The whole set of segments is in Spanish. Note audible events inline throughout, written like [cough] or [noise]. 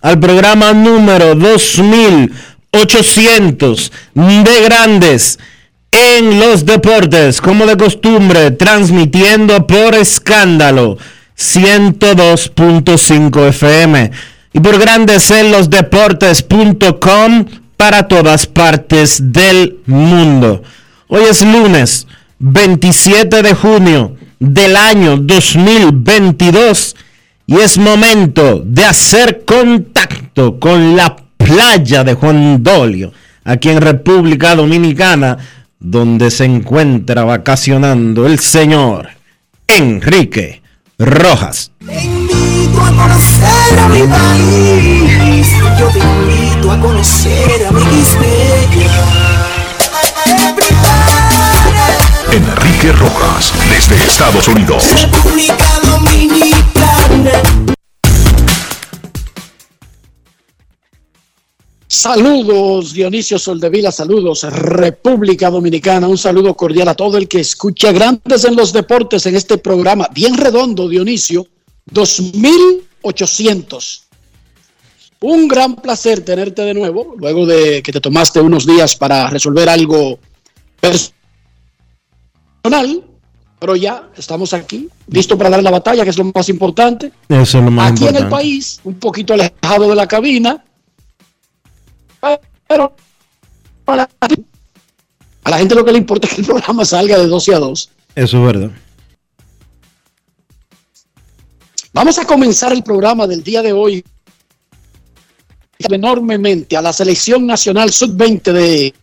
al programa número 2800 de Grandes en los Deportes, como de costumbre, transmitiendo por escándalo 102.5 FM y por Grandes en los Deportes.com para todas partes del mundo. Hoy es lunes 27 de junio del año 2022 y es momento de hacer contacto con la playa de Juan Dolio, aquí en República Dominicana, donde se encuentra vacacionando el señor Enrique Rojas. Te invito a conocer a mi país. Yo te invito a conocer a mi Enrique Rojas, desde Estados Unidos. República Dominicana. Saludos Dionisio Soldevila, saludos República Dominicana, un saludo cordial a todo el que escucha Grandes en los Deportes en este programa, bien redondo Dionisio, 2800. Un gran placer tenerte de nuevo, luego de que te tomaste unos días para resolver algo personal, pero ya estamos aquí, listo para dar la batalla, que es lo más importante. Eso es lo más aquí en el país, un poquito alejado de la cabina, pero a la, a la gente lo que le importa es que el programa salga de 12 a 2. Eso es verdad. Vamos a comenzar el programa del día de hoy enormemente a la selección nacional sub-20 de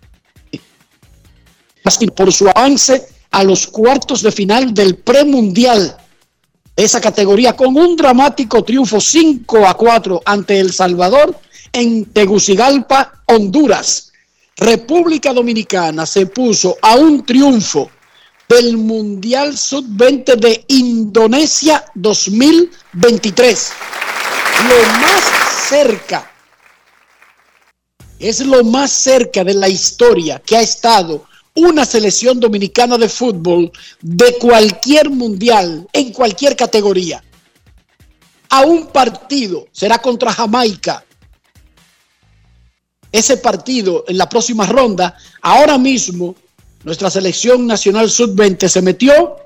por su avance a los cuartos de final del premundial de esa categoría con un dramático triunfo 5 a 4 ante El Salvador en Tegucigalpa, Honduras. República Dominicana se puso a un triunfo del Mundial Sub-20 de Indonesia 2023. Lo más cerca, es lo más cerca de la historia que ha estado una selección dominicana de fútbol de cualquier mundial, en cualquier categoría. A un partido, será contra Jamaica, ese partido en la próxima ronda, ahora mismo nuestra selección nacional sub-20 se metió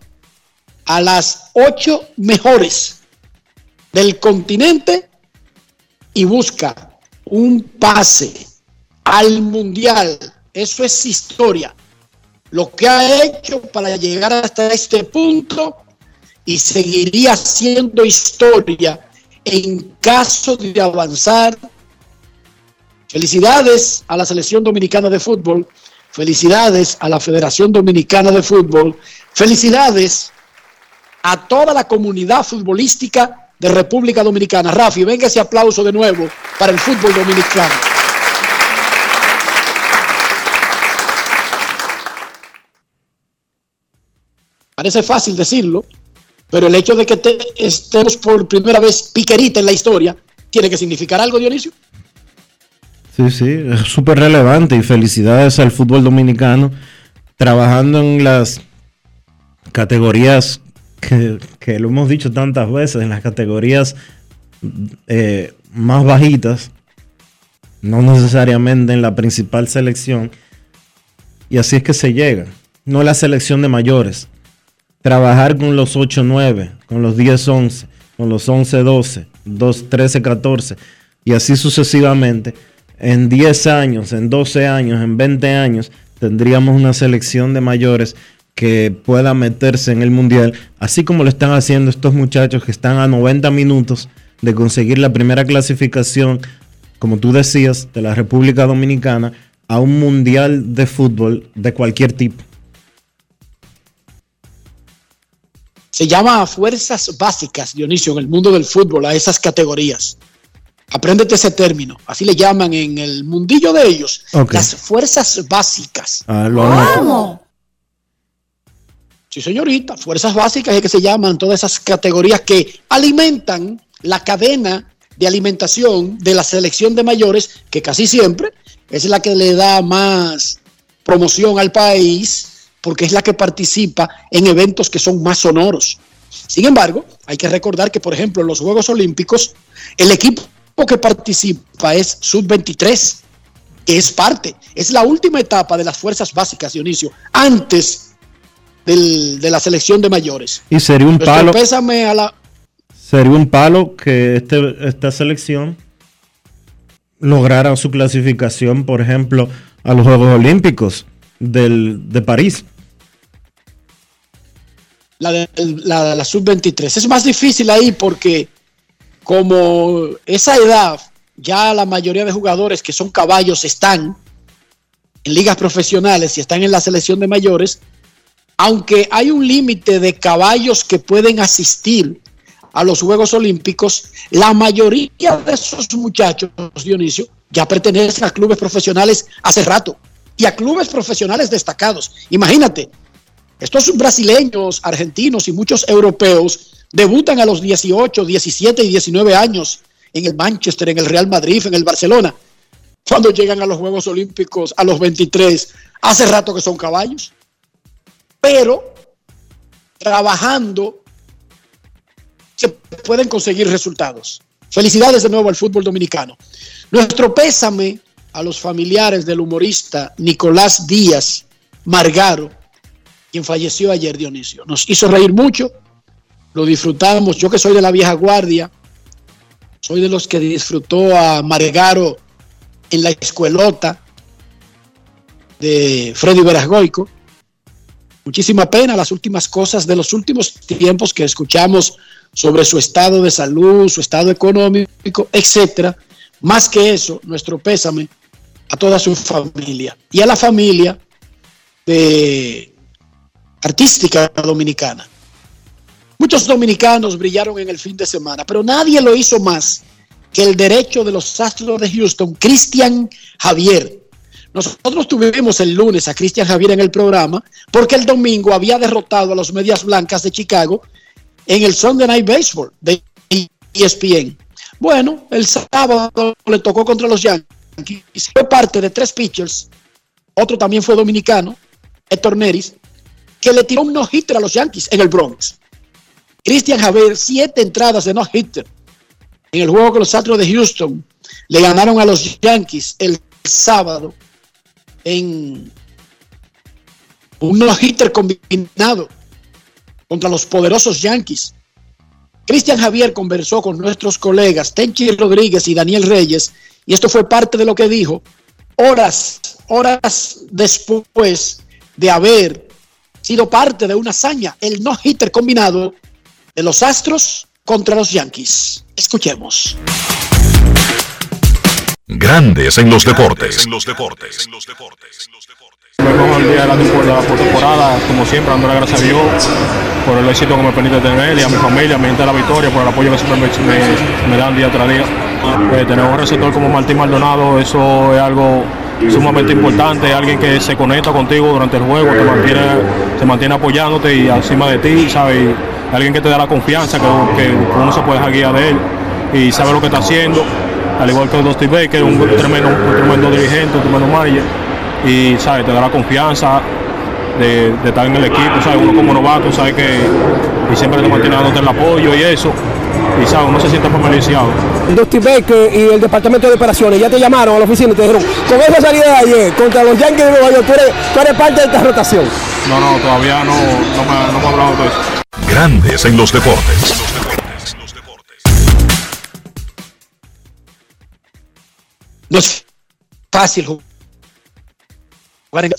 a las ocho mejores del continente y busca un pase al mundial. Eso es historia. Lo que ha hecho para llegar hasta este punto y seguiría siendo historia en caso de avanzar Felicidades a la selección dominicana de fútbol, felicidades a la Federación Dominicana de Fútbol, felicidades a toda la comunidad futbolística de República Dominicana. Rafi, venga ese aplauso de nuevo para el fútbol dominicano. Parece fácil decirlo, pero el hecho de que te- estemos por primera vez piquerita en la historia, ¿tiene que significar algo, Dionisio? Sí, sí, es súper relevante y felicidades al fútbol dominicano trabajando en las categorías que, que lo hemos dicho tantas veces, en las categorías eh, más bajitas, no necesariamente en la principal selección, y así es que se llega, no la selección de mayores, trabajar con los 8-9, con los 10-11, con los 11-12, 13-14, y así sucesivamente en 10 años, en 12 años, en 20 años, tendríamos una selección de mayores que pueda meterse en el mundial, así como lo están haciendo estos muchachos que están a 90 minutos de conseguir la primera clasificación, como tú decías, de la República Dominicana a un mundial de fútbol de cualquier tipo. Se llama fuerzas básicas, Dionisio, en el mundo del fútbol, a esas categorías. Apréndete ese término. Así le llaman en el mundillo de ellos. Las fuerzas básicas. Ah, ¿Cómo? Sí, señorita. Fuerzas básicas es que se llaman todas esas categorías que alimentan la cadena de alimentación de la selección de mayores, que casi siempre es la que le da más promoción al país, porque es la que participa en eventos que son más sonoros. Sin embargo, hay que recordar que, por ejemplo, en los Juegos Olímpicos, el equipo que participa es Sub-23, que es parte, es la última etapa de las fuerzas básicas, Dionisio, antes de la selección de mayores. Y sería un palo. Pésame a la... Sería un palo que este, esta selección lograra su clasificación, por ejemplo, a los Juegos Olímpicos de París. La de la, la sub-23. Es más difícil ahí porque como esa edad, ya la mayoría de jugadores que son caballos están en ligas profesionales y están en la selección de mayores, aunque hay un límite de caballos que pueden asistir a los Juegos Olímpicos, la mayoría de esos muchachos, Dionisio, ya pertenecen a clubes profesionales hace rato y a clubes profesionales destacados. Imagínate, estos brasileños, argentinos y muchos europeos debutan a los 18, 17 y 19 años en el Manchester, en el Real Madrid, en el Barcelona. Cuando llegan a los Juegos Olímpicos a los 23, hace rato que son caballos. Pero trabajando se pueden conseguir resultados. Felicidades de nuevo al fútbol dominicano. Nuestro pésame a los familiares del humorista Nicolás Díaz Margaro, quien falleció ayer, Dionisio. Nos hizo reír mucho lo disfrutamos. Yo que soy de la vieja guardia, soy de los que disfrutó a Margaro en la escuelota de Freddy Verasgoico. Muchísima pena las últimas cosas de los últimos tiempos que escuchamos sobre su estado de salud, su estado económico, etcétera. Más que eso, nuestro pésame a toda su familia y a la familia de artística dominicana. Muchos dominicanos brillaron en el fin de semana, pero nadie lo hizo más que el derecho de los Astros de Houston, Cristian Javier. Nosotros tuvimos el lunes a Cristian Javier en el programa porque el domingo había derrotado a los Medias Blancas de Chicago en el Sunday Night Baseball de ESPN. Bueno, el sábado le tocó contra los Yankees. Fue parte de tres pitchers. Otro también fue dominicano, Héctor Neris, que le tiró un no-hitter a los Yankees en el Bronx. Cristian Javier, siete entradas de no-hitter en el juego con los Astros de Houston. Le ganaron a los Yankees el sábado en un no-hitter combinado contra los poderosos Yankees. Cristian Javier conversó con nuestros colegas Tenchi Rodríguez y Daniel Reyes y esto fue parte de lo que dijo horas, horas después de haber sido parte de una hazaña, el no-hitter combinado de los Astros contra los Yankees. Escuchemos. Grandes en los deportes. En los deportes. Vengo al día de la temporada, como siempre, dándole gracias a Dios por el éxito que me permite tener y a mi familia, a mi gente de la victoria, por el apoyo que siempre me, me, dan día tras día. Eh, tener un receptor como Martín Maldonado, eso es algo sumamente importante, alguien que se conecta contigo durante el juego, te mantiene, se mantiene apoyándote y encima de ti, ¿sabes? alguien que te da la confianza, que, uno se puede guiar de él y sabe lo que está haciendo. al igual que Dusty Baker, un tremendo, un tremendo dirigente, un tremendo manager, y ¿sabes? te da la confianza de, de estar en el equipo, ¿sabes? uno como novato sabe que y siempre te mantiene dándote el apoyo y eso, ¿sabes? uno se siente familiarizado. Dusty Baker y el departamento de operaciones ya te llamaron a la oficina y te dijeron, con esa salida de ayer contra los Yankees de Nueva York, tú eres, tú eres parte de esta rotación. No, no, todavía no, no, me, no me ha hablado de eso. Grandes en los deportes. No es fácil jugar. [laughs]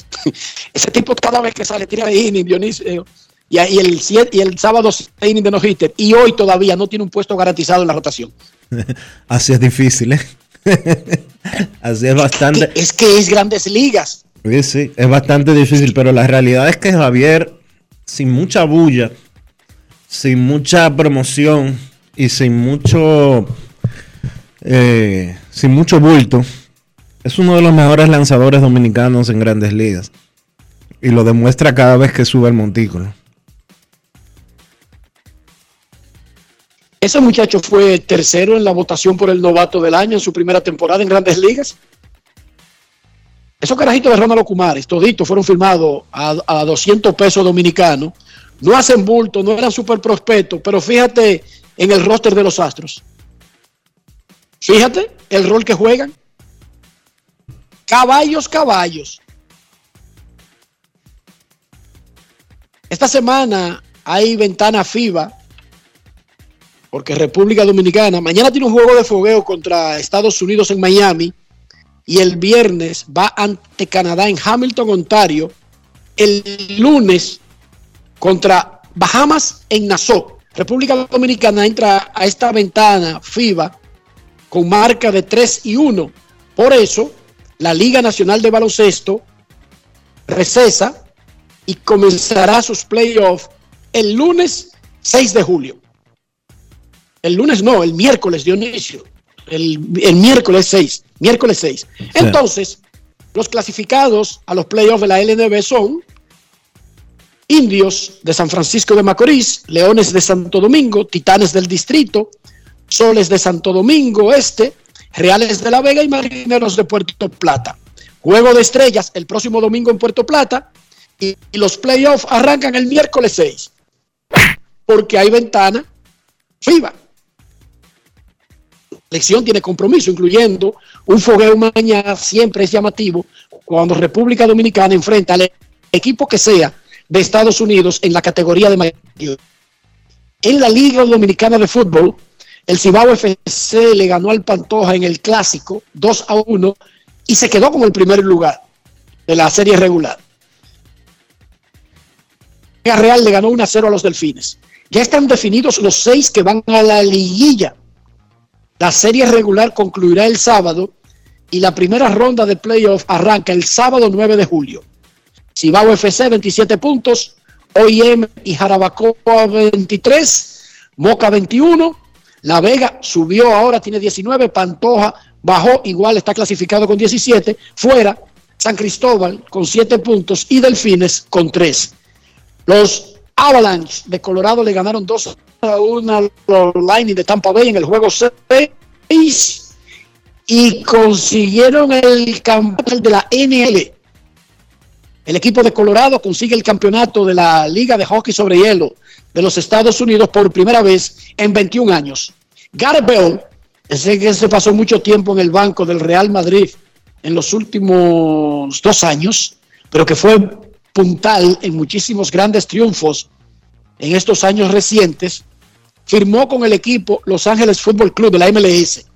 Ese tipo cada vez que sale tira de inning, Dionisio. Y, y el, y el sábado inning de no hitter. Y hoy todavía no tiene un puesto garantizado en la rotación. [laughs] Así es difícil, ¿eh? [laughs] Así es bastante. Que- es que es grandes ligas. Sí, sí, es bastante difícil, pero la realidad es que Javier, sin mucha bulla, sin mucha promoción y sin mucho, eh, sin mucho bulto, es uno de los mejores lanzadores dominicanos en grandes ligas. Y lo demuestra cada vez que sube el montículo. Ese muchacho fue tercero en la votación por el novato del año en su primera temporada en grandes ligas. Esos carajitos de Ronald Kumares, toditos fueron firmados a, a 200 pesos dominicanos. No hacen bulto, no eran super prospectos, pero fíjate en el roster de los Astros. Fíjate el rol que juegan. Caballos, caballos. Esta semana hay ventana FIBA porque República Dominicana mañana tiene un juego de fogueo contra Estados Unidos en Miami y el viernes va ante Canadá en Hamilton, Ontario. El lunes contra Bahamas en Nassau. República Dominicana entra a esta ventana FIBA con marca de 3 y 1. Por eso, la Liga Nacional de Baloncesto recesa y comenzará sus playoffs el lunes 6 de julio. El lunes no, el miércoles, Dionisio. El, el miércoles 6. Miércoles 6. Entonces, los clasificados a los playoffs de la LNB son Indios de San Francisco de Macorís, Leones de Santo Domingo, Titanes del Distrito, Soles de Santo Domingo Este, Reales de la Vega y Marineros de Puerto Plata. Juego de estrellas el próximo domingo en Puerto Plata y, y los playoffs arrancan el miércoles 6. Porque hay ventana FIBA. Elección tiene compromiso, incluyendo un fogueo mañana, siempre es llamativo, cuando República Dominicana enfrenta al equipo que sea de Estados Unidos en la categoría de mayor. En la Liga Dominicana de Fútbol, el Cibao FC le ganó al Pantoja en el clásico 2 a 1 y se quedó como el primer lugar de la serie regular. Real le ganó 1 a 0 a los Delfines. Ya están definidos los seis que van a la liguilla. La serie regular concluirá el sábado y la primera ronda de playoff arranca el sábado 9 de julio. Cibao FC 27 puntos, OIM y Jarabacoa 23, Moca 21, La Vega subió ahora, tiene 19, Pantoja bajó, igual está clasificado con 17, fuera San Cristóbal con 7 puntos y Delfines con 3. Los Avalanche de Colorado le ganaron 2 a 1 a los Lightning de Tampa Bay en el juego 6 y consiguieron el campeonato de la NL. El equipo de Colorado consigue el campeonato de la Liga de Hockey sobre Hielo de los Estados Unidos por primera vez en 21 años. Gareth Bell, ese que se pasó mucho tiempo en el banco del Real Madrid en los últimos dos años, pero que fue puntal en muchísimos grandes triunfos en estos años recientes, firmó con el equipo Los Ángeles Fútbol Club de la MLS.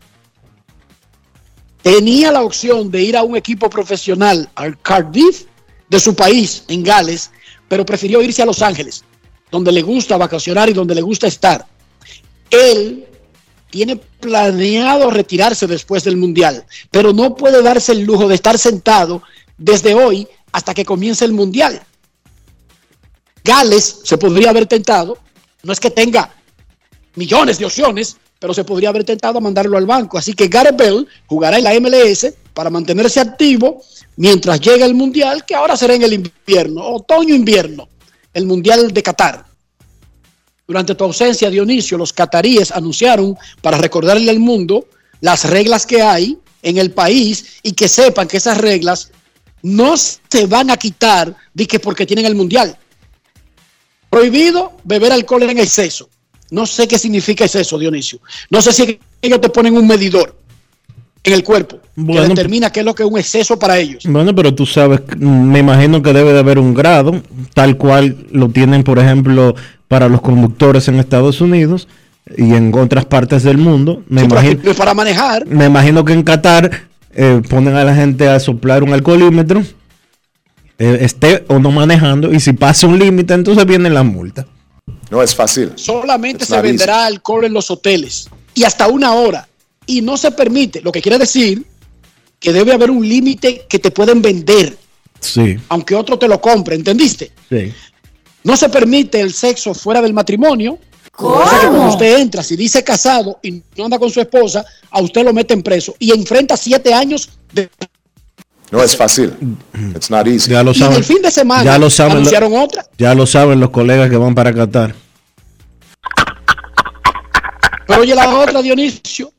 Tenía la opción de ir a un equipo profesional, al Cardiff, de su país, en Gales, pero prefirió irse a Los Ángeles, donde le gusta vacacionar y donde le gusta estar. Él tiene planeado retirarse después del Mundial, pero no puede darse el lujo de estar sentado desde hoy hasta que comience el Mundial. Gales se podría haber tentado, no es que tenga millones de opciones, pero se podría haber tentado a mandarlo al banco. Así que Gareth Bell jugará en la MLS para mantenerse activo mientras llega el Mundial, que ahora será en el invierno, otoño-invierno, el Mundial de Qatar. Durante tu ausencia, Dionisio, los cataríes anunciaron para recordarle al mundo las reglas que hay en el país y que sepan que esas reglas no se van a quitar de que porque tienen el mundial. Prohibido beber alcohol en exceso. No sé qué significa exceso, Dionisio. No sé si ellos te ponen un medidor en el cuerpo Bueno, que determina qué es lo que es un exceso para ellos. Bueno, pero tú sabes, me imagino que debe de haber un grado, tal cual lo tienen, por ejemplo, para los conductores en Estados Unidos y en otras partes del mundo. Me, Sí, imagino, para manejar, me imagino que en Qatar eh, ponen a la gente a soplar un alcoholímetro, eh, esté o no manejando, y si pasa un límite, entonces viene la multa. No es fácil. solamente It's se easy. venderá alcohol en los hoteles y hasta una hora. Y no se permite, lo que quiere decir que debe haber un límite que te pueden vender, Sí, aunque otro te lo compre, ¿entendiste? sí. No se permite el sexo fuera del matrimonio. O sea que cuando usted entra, si dice casado y no anda con su esposa, a usted lo meten preso y enfrenta siete años de... No es fácil. It's not easy. Ya lo Y saben. el fin de semana ya lo saben, anunciaron otra. ya lo saben los colegas que van para Qatar. Pero oye la otra, Dionisio.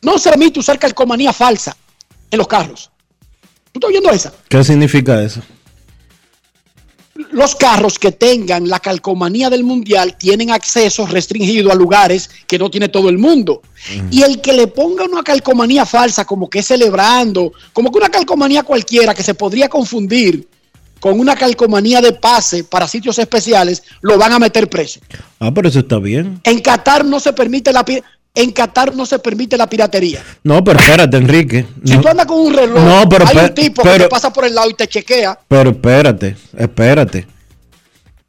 No se permite usar calcomanía falsa en los carros. ¿Tú estás oyendo esa? ¿Qué significa eso? Los carros que tengan la calcomanía del mundial tienen acceso restringido a lugares que no tiene todo el mundo. Y el que le ponga una calcomanía falsa, como que celebrando, como que una calcomanía cualquiera que se podría confundir con una calcomanía de pase para sitios especiales, lo van a meter preso. Ah, pero eso está bien. En Qatar no se permite la en Qatar no se permite la piratería. No, pero espérate, Enrique. Si tú andas con un reloj, No, pero hay un tipo que te pasa por el lado y te chequea. pero espérate, espérate.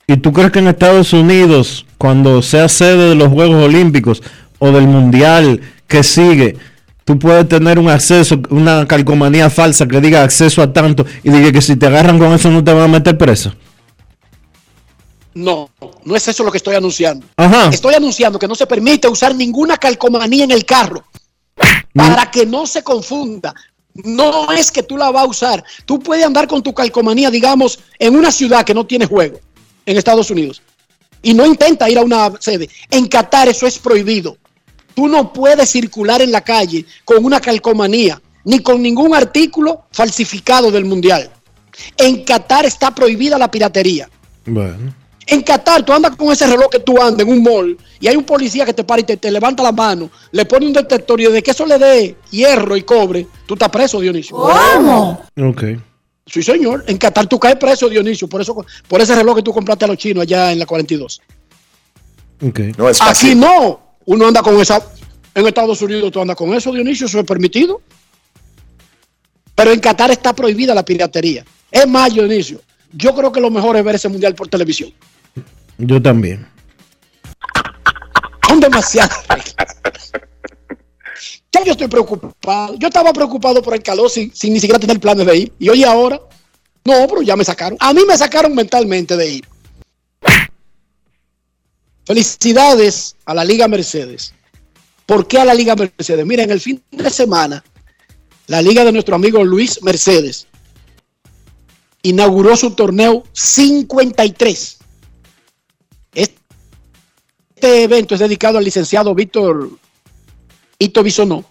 ¿Y tú crees que en Estados Unidos, cuando sea sede de los Juegos Olímpicos o del Mundial que sigue, tú puedes tener un acceso, una calcomanía falsa que diga acceso a tanto y diga que si te agarran con eso no te van a meter preso? No, no es eso lo que estoy anunciando. Ajá. Estoy anunciando que no se permite usar ninguna calcomanía en el carro para que no se confunda. No es que tú la vas a usar. Tú puedes andar con tu calcomanía, digamos, en una ciudad que no tiene juego en Estados Unidos y no intenta ir a una sede. En Qatar eso es prohibido. Tú no puedes circular en la calle con una calcomanía ni con ningún artículo falsificado del mundial. En Qatar está prohibida la piratería. Bueno. En Qatar, tú andas con ese reloj que tú andas en un mall y hay un policía que te para y te, te levanta la mano, le pone un detector y de que eso le dé hierro y cobre, tú estás preso, Dionisio. Ok. Sí, señor. En Qatar tú caes preso, Dionisio, por eso, por ese reloj que tú compraste a los chinos allá en la 42. Ok. No es Aquí no. Uno anda con esa. En Estados Unidos tú andas con eso, Dionisio, eso es permitido. Pero en Qatar está prohibida la piratería. Es más, Dionisio, yo creo que lo mejor es ver ese mundial por televisión. Yo también. Son demasiadas. Ya yo estoy preocupado. Yo estaba preocupado por el calor sin, sin ni siquiera tener planes de ir. Y hoy ahora, no, pero ya me sacaron. A mí me sacaron mentalmente de ir. Felicidades a la Liga Mercedes. ¿Por qué a la Liga Mercedes? Miren, el fin de semana, la Liga de nuestro amigo Luis Mercedes inauguró su torneo 53. Este evento es dedicado al licenciado Víctor Ito Bisonó,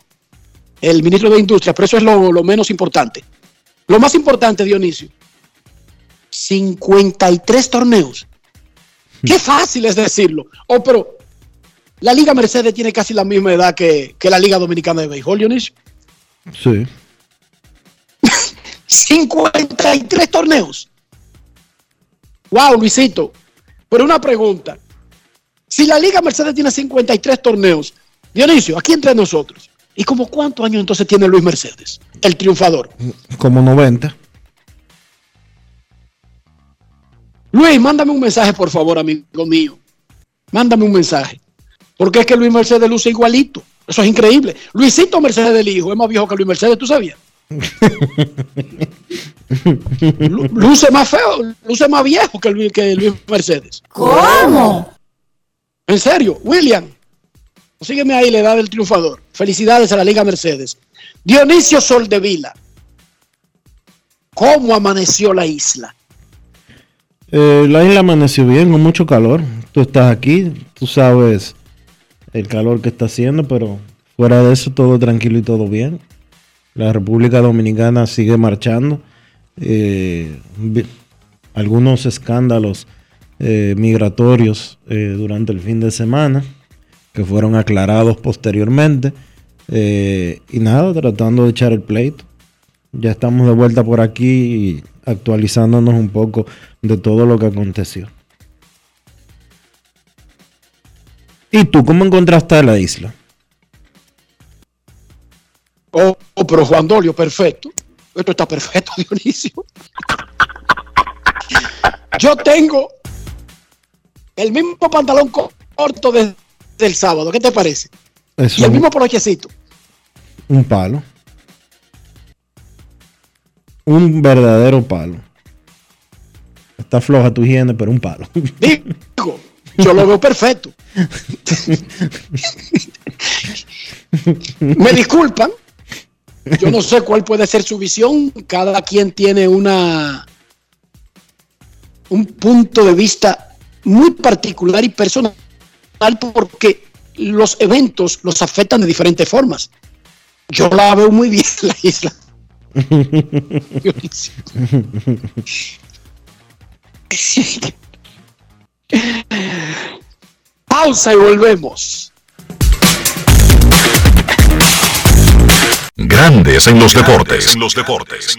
el ministro de Industria, pero eso es lo, lo menos importante. Lo más importante, Dionisio, 53 torneos. Qué fácil es decirlo. Oh, pero la Liga Mercedes tiene casi la misma edad que, que la Liga Dominicana de Béisbol, Dionisio. Sí. [laughs] 53 torneos. Wow, Luisito. Pero una pregunta. Si la Liga Mercedes tiene 53 torneos, Dionisio, aquí entre nosotros, ¿y como cuántos años entonces tiene Luis Mercedes, el triunfador? Como 90. Luis, mándame un mensaje, por favor, amigo mío. Mándame un mensaje. Porque es que Luis Mercedes luce igualito. Eso es increíble. Luisito Mercedes del hijo es más viejo que Luis Mercedes, ¿tú sabías? [laughs] Lu- luce más feo, luce más viejo que Luis, que Luis Mercedes. ¿Cómo? En serio, William. Sígueme ahí, la edad del triunfador. Felicidades a la Liga Mercedes. Dionisio Soldevila. ¿Cómo amaneció la isla? Eh, la isla amaneció bien, con mucho calor. Tú estás aquí, tú sabes el calor que está haciendo, pero Fuera de eso, todo tranquilo y todo bien. La República Dominicana sigue marchando. Eh, algunos escándalos eh, migratorios eh, durante el fin de semana que fueron aclarados posteriormente. Eh, y nada, tratando de echar el pleito. Ya estamos de vuelta por aquí actualizándonos un poco de todo lo que aconteció. ¿Y tú cómo encontraste la isla? Oh, oh, pero Juan Dolio, perfecto. Esto está perfecto, [laughs] Dionisio. Yo tengo el mismo pantalón co- corto desde el sábado. ¿Qué te parece? Eso Y el mismo polochecito. un palo. Un verdadero palo. Está floja tu higiene, pero un palo. [laughs] Digo, yo lo veo perfecto. Me disculpan. Yo no sé cuál puede ser su visión. Cada quien tiene una un punto de vista muy particular y personal porque los eventos los afectan de diferentes formas. Yo la veo muy bien la isla. [laughs] Pausa y volvemos. Grandes en los deportes. En los deportes.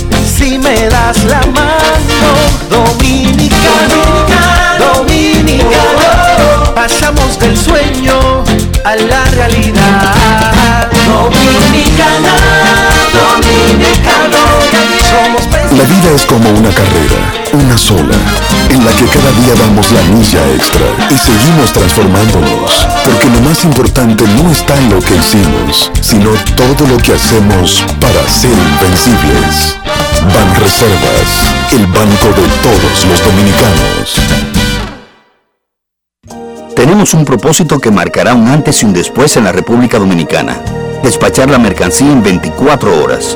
si me das la mano. Dominicano, dominicano, pasamos del sueño a la realidad. Dominicana, dominicano, La vida es como una carrera, una sola, en la que cada día damos la milla extra y seguimos transformándonos, porque lo más importante no está en lo que hicimos, sino todo lo que hacemos para ser invencibles. Ban Reservas, el banco de todos los dominicanos. Tenemos un propósito que marcará un antes y un después en la República Dominicana. Despachar la mercancía en 24 horas.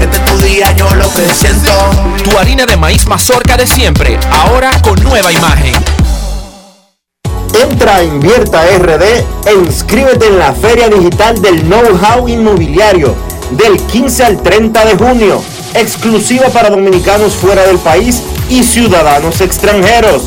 Este es tu día, yo lo que. Tu harina de maíz mazorca de siempre, ahora con nueva imagen. Entra a Invierta RD e inscríbete en la Feria Digital del Know-How Inmobiliario del 15 al 30 de junio, exclusiva para dominicanos fuera del país y ciudadanos extranjeros.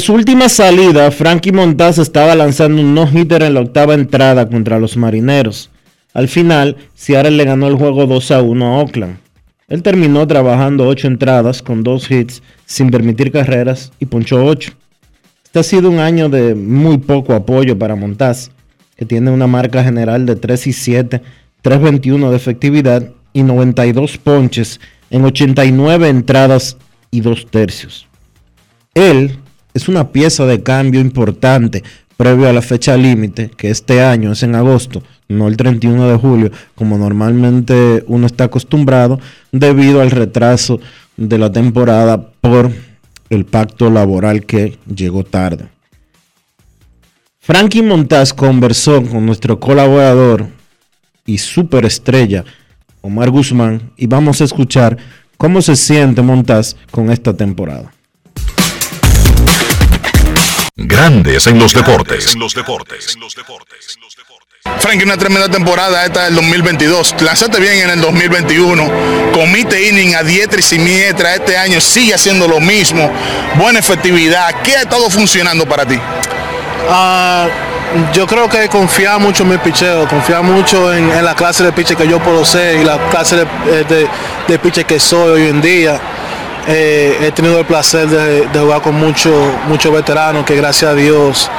su última salida, Frankie Montaz estaba lanzando un no-hitter en la octava entrada contra los marineros. Al final, Seattle le ganó el juego 2 a 1 a Oakland. Él terminó trabajando 8 entradas con 2 hits sin permitir carreras y ponchó 8. Este ha sido un año de muy poco apoyo para Montaz, que tiene una marca general de 3 y 7, 3.21 de efectividad y 92 ponches en 89 entradas y 2 tercios. Él es una pieza de cambio importante previo a la fecha límite, que este año es en agosto, no el 31 de julio, como normalmente uno está acostumbrado, debido al retraso de la temporada por el pacto laboral que llegó tarde. Frankie Montaz conversó con nuestro colaborador y superestrella Omar Guzmán y vamos a escuchar cómo se siente Montaz con esta temporada. Grandes en los deportes. Frankie, una tremenda temporada esta del 2022. Lanzaste bien en el 2021. Comiste inning a diestra y siniestra. Este año sigue haciendo lo mismo. Buena efectividad. ¿Qué ha estado funcionando para ti? Ah, yo creo que confiar mucho en mi picheo, confiar mucho en, en la clase de pitcher que yo puedo ser y la clase de, eh, de, de pitcher que soy hoy en día. Eh, he tenido el placer de, jugar con muchos muchos veteranos que gracias a Dios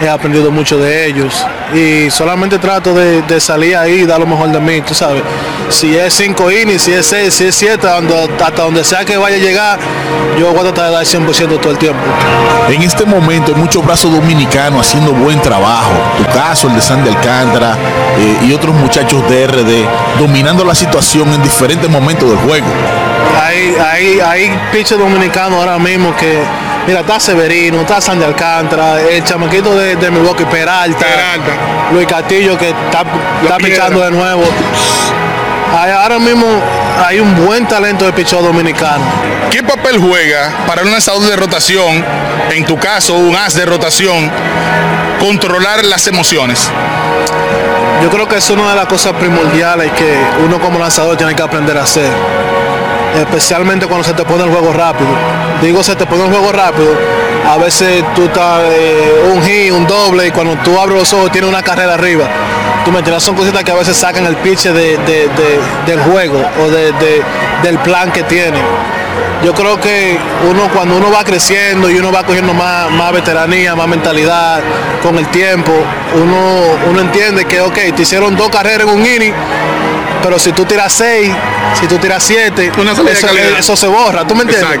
he aprendido mucho de ellos y solamente trato de, de salir ahí y dar lo mejor de mí, tú sabes. Si es 5 innings, si es 6, si es 7, hasta donde sea que vaya a llegar, yo voy a tratar de dar 100% todo el tiempo. En este momento hay muchos brazos dominicanos haciendo buen trabajo. Tu caso, el de Sandy Alcántara eh, y otros muchachos de RD dominando la situación en diferentes momentos del juego. Hay, hay, hay pitchers dominicanos ahora mismo que, mira, está Severino, está Sandy Alcántara, el chamaquito de, de Milwaukee Peralta, Luis Castillo que está, está pichando de nuevo. Ahora mismo hay un buen talento de picheo dominicano. ¿Qué papel juega para un lanzador de rotación, en tu caso un as de rotación, controlar las emociones? Yo creo que es una de las cosas primordiales que uno como lanzador tiene que aprender a hacer. Especialmente cuando se te pone el juego rápido. Digo, se te pone el juego rápido. A veces tú estás eh, un hit, un doble, y cuando tú abres los ojos tienes una carrera arriba. Tú me son cositas que a veces sacan el pitch de, de- de- del juego o de- de- del plan que tiene. Yo creo que uno cuando uno va creciendo y uno va cogiendo más, más veteranía, más mentalidad con el tiempo, uno, uno entiende que, ok, te hicieron dos carreras en un inning, pero si tú tiras seis, si tú tiras siete, Una salida de eso, calidad. eso se borra, ¿tú me entiendes?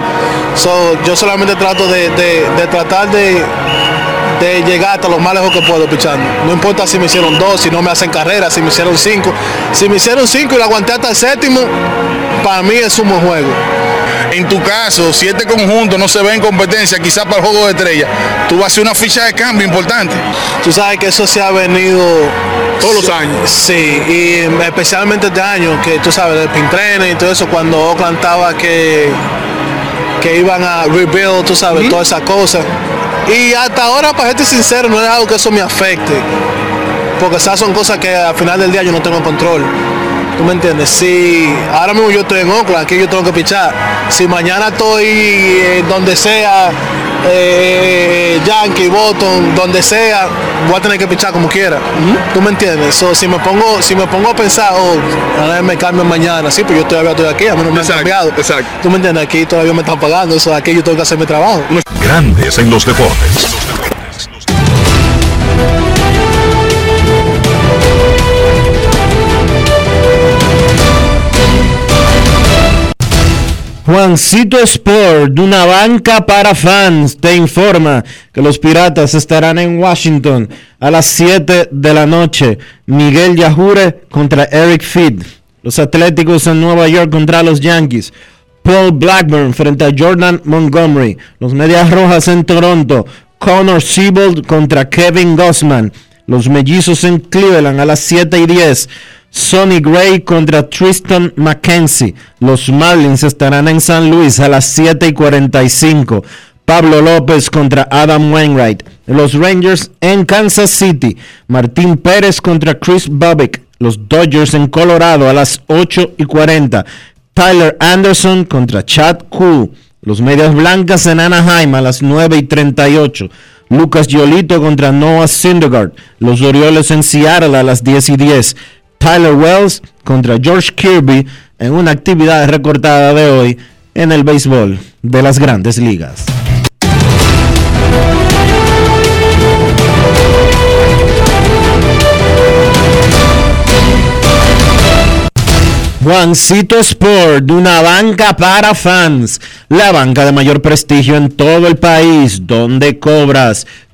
So, yo solamente trato de, de- de tratar de, de llegar hasta lo más lejos que puedo pichando. No importa si me hicieron dos, si no me hacen carrera, si me hicieron cinco. Si me hicieron cinco y lo aguanté hasta el séptimo, para mí es un buen juego. En tu caso, si este conjunto no se ve en competencia, quizás para el juego de estrella, tú vas a hacer una ficha de cambio importante. Tú sabes que eso se ha venido Todos los años. Sí, y especialmente este año, que tú sabes, del pin trainer y todo eso, cuando Oakland estaba que, que iban a rebuild, tú sabes, todas esas cosas. Y hasta ahora, para ser sincero, no es algo que eso me afecte. Porque esas son cosas que al final del día yo no tengo control. ¿Tú me entiendes? Si ahora mismo yo estoy en Oakland, aquí yo tengo que pichar. Si mañana estoy eh, donde sea, eh, Yankee, Boston, donde sea, voy a tener que pichar como quiera. ¿Tú me entiendes? So, si me pongo, si me pongo a pensar, oh, ahora me cambio mañana, sí, pues yo todavía estoy aquí, a mí no me han cambiado. ¿Tú me entiendes? Aquí todavía me están pagando, eso aquí yo tengo que hacer mi trabajo. Grandes en los deportes. Juancito Sport, de una banca para fans, te informa que los Piratas estarán en Washington a las 7 de la noche. Miguel Yajure contra Eric Feed. Los Atléticos en Nueva York contra los Yankees. Paul Blackburn frente a Jordan Montgomery. Los Medias Rojas en Toronto Connor Siebold contra Kevin Gossman. Los mellizos en Cleveland a las 7 y 10. Sonny Gray contra Tristan McKenzie. Los Marlins estarán en San Luis a las 7 y 45. Pablo López contra Adam Wainwright. Los Rangers en Kansas City. Martín Pérez contra Chris Bubbick. Los Dodgers en Colorado a las 8 y 40. Tyler Anderson contra Chad Cool. Los Medias Blancas en Anaheim a las 9 y 38. Lucas Yolito contra Noah Syndergaard. Los Orioles en Seattle a las 10 y 10. Tyler Wells contra George Kirby en una actividad recortada de hoy en el béisbol de las grandes ligas. Juancito Sport, una banca para fans, la banca de mayor prestigio en todo el país, donde cobras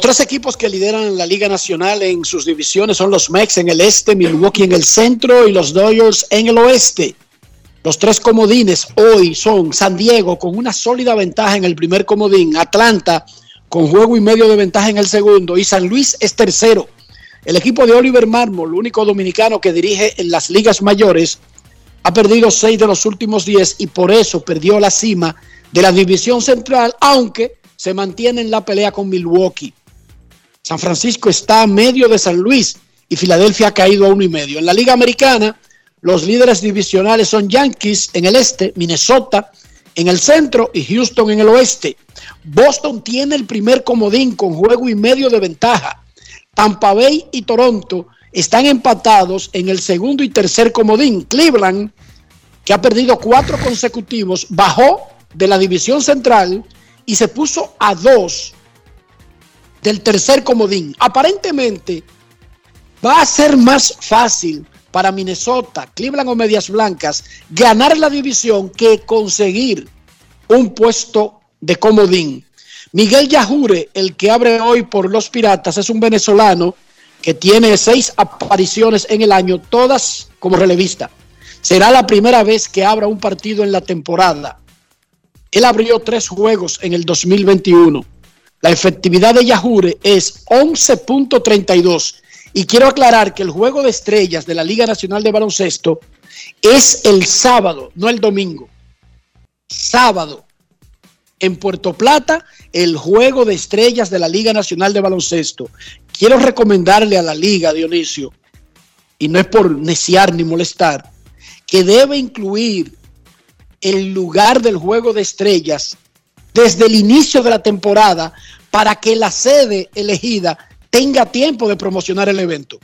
tres equipos que lideran la Liga Nacional en sus divisiones son los Mex en el este, Milwaukee en el centro y los Dodgers en el oeste. Los tres comodines hoy son San Diego con una sólida ventaja en el primer comodín, Atlanta con juego y medio de ventaja en el segundo y San Luis es tercero. El equipo de Oliver Marmol, el único dominicano que dirige en las ligas mayores, ha perdido seis de los últimos diez y por eso perdió la cima de la división central, aunque se mantiene en la pelea con Milwaukee. San Francisco está a medio de San Luis y Filadelfia ha caído a uno y medio. En la Liga Americana, los líderes divisionales son Yankees en el este, Minnesota en el centro y Houston en el oeste. Boston tiene el primer comodín con juego y medio de ventaja. Tampa Bay y Toronto están empatados en el segundo y tercer comodín. Cleveland, que ha perdido cuatro consecutivos, bajó de la división central y se puso a dos del tercer comodín. Aparentemente va a ser más fácil para Minnesota, Cleveland o Medias Blancas ganar la división que conseguir un puesto de comodín. Miguel Yajure, el que abre hoy por los Piratas, es un venezolano que tiene seis apariciones en el año, todas como relevista. Será la primera vez que abra un partido en la temporada. Él abrió tres juegos en el 2021. La efectividad de Yajure es 11.32. Y quiero aclarar que el juego de estrellas de la Liga Nacional de Baloncesto es el sábado, no el domingo. Sábado. En Puerto Plata, el juego de estrellas de la Liga Nacional de Baloncesto. Quiero recomendarle a la Liga, Dionisio, y no es por neciar ni molestar, que debe incluir el lugar del juego de estrellas desde el inicio de la temporada para que la sede elegida tenga tiempo de promocionar el evento.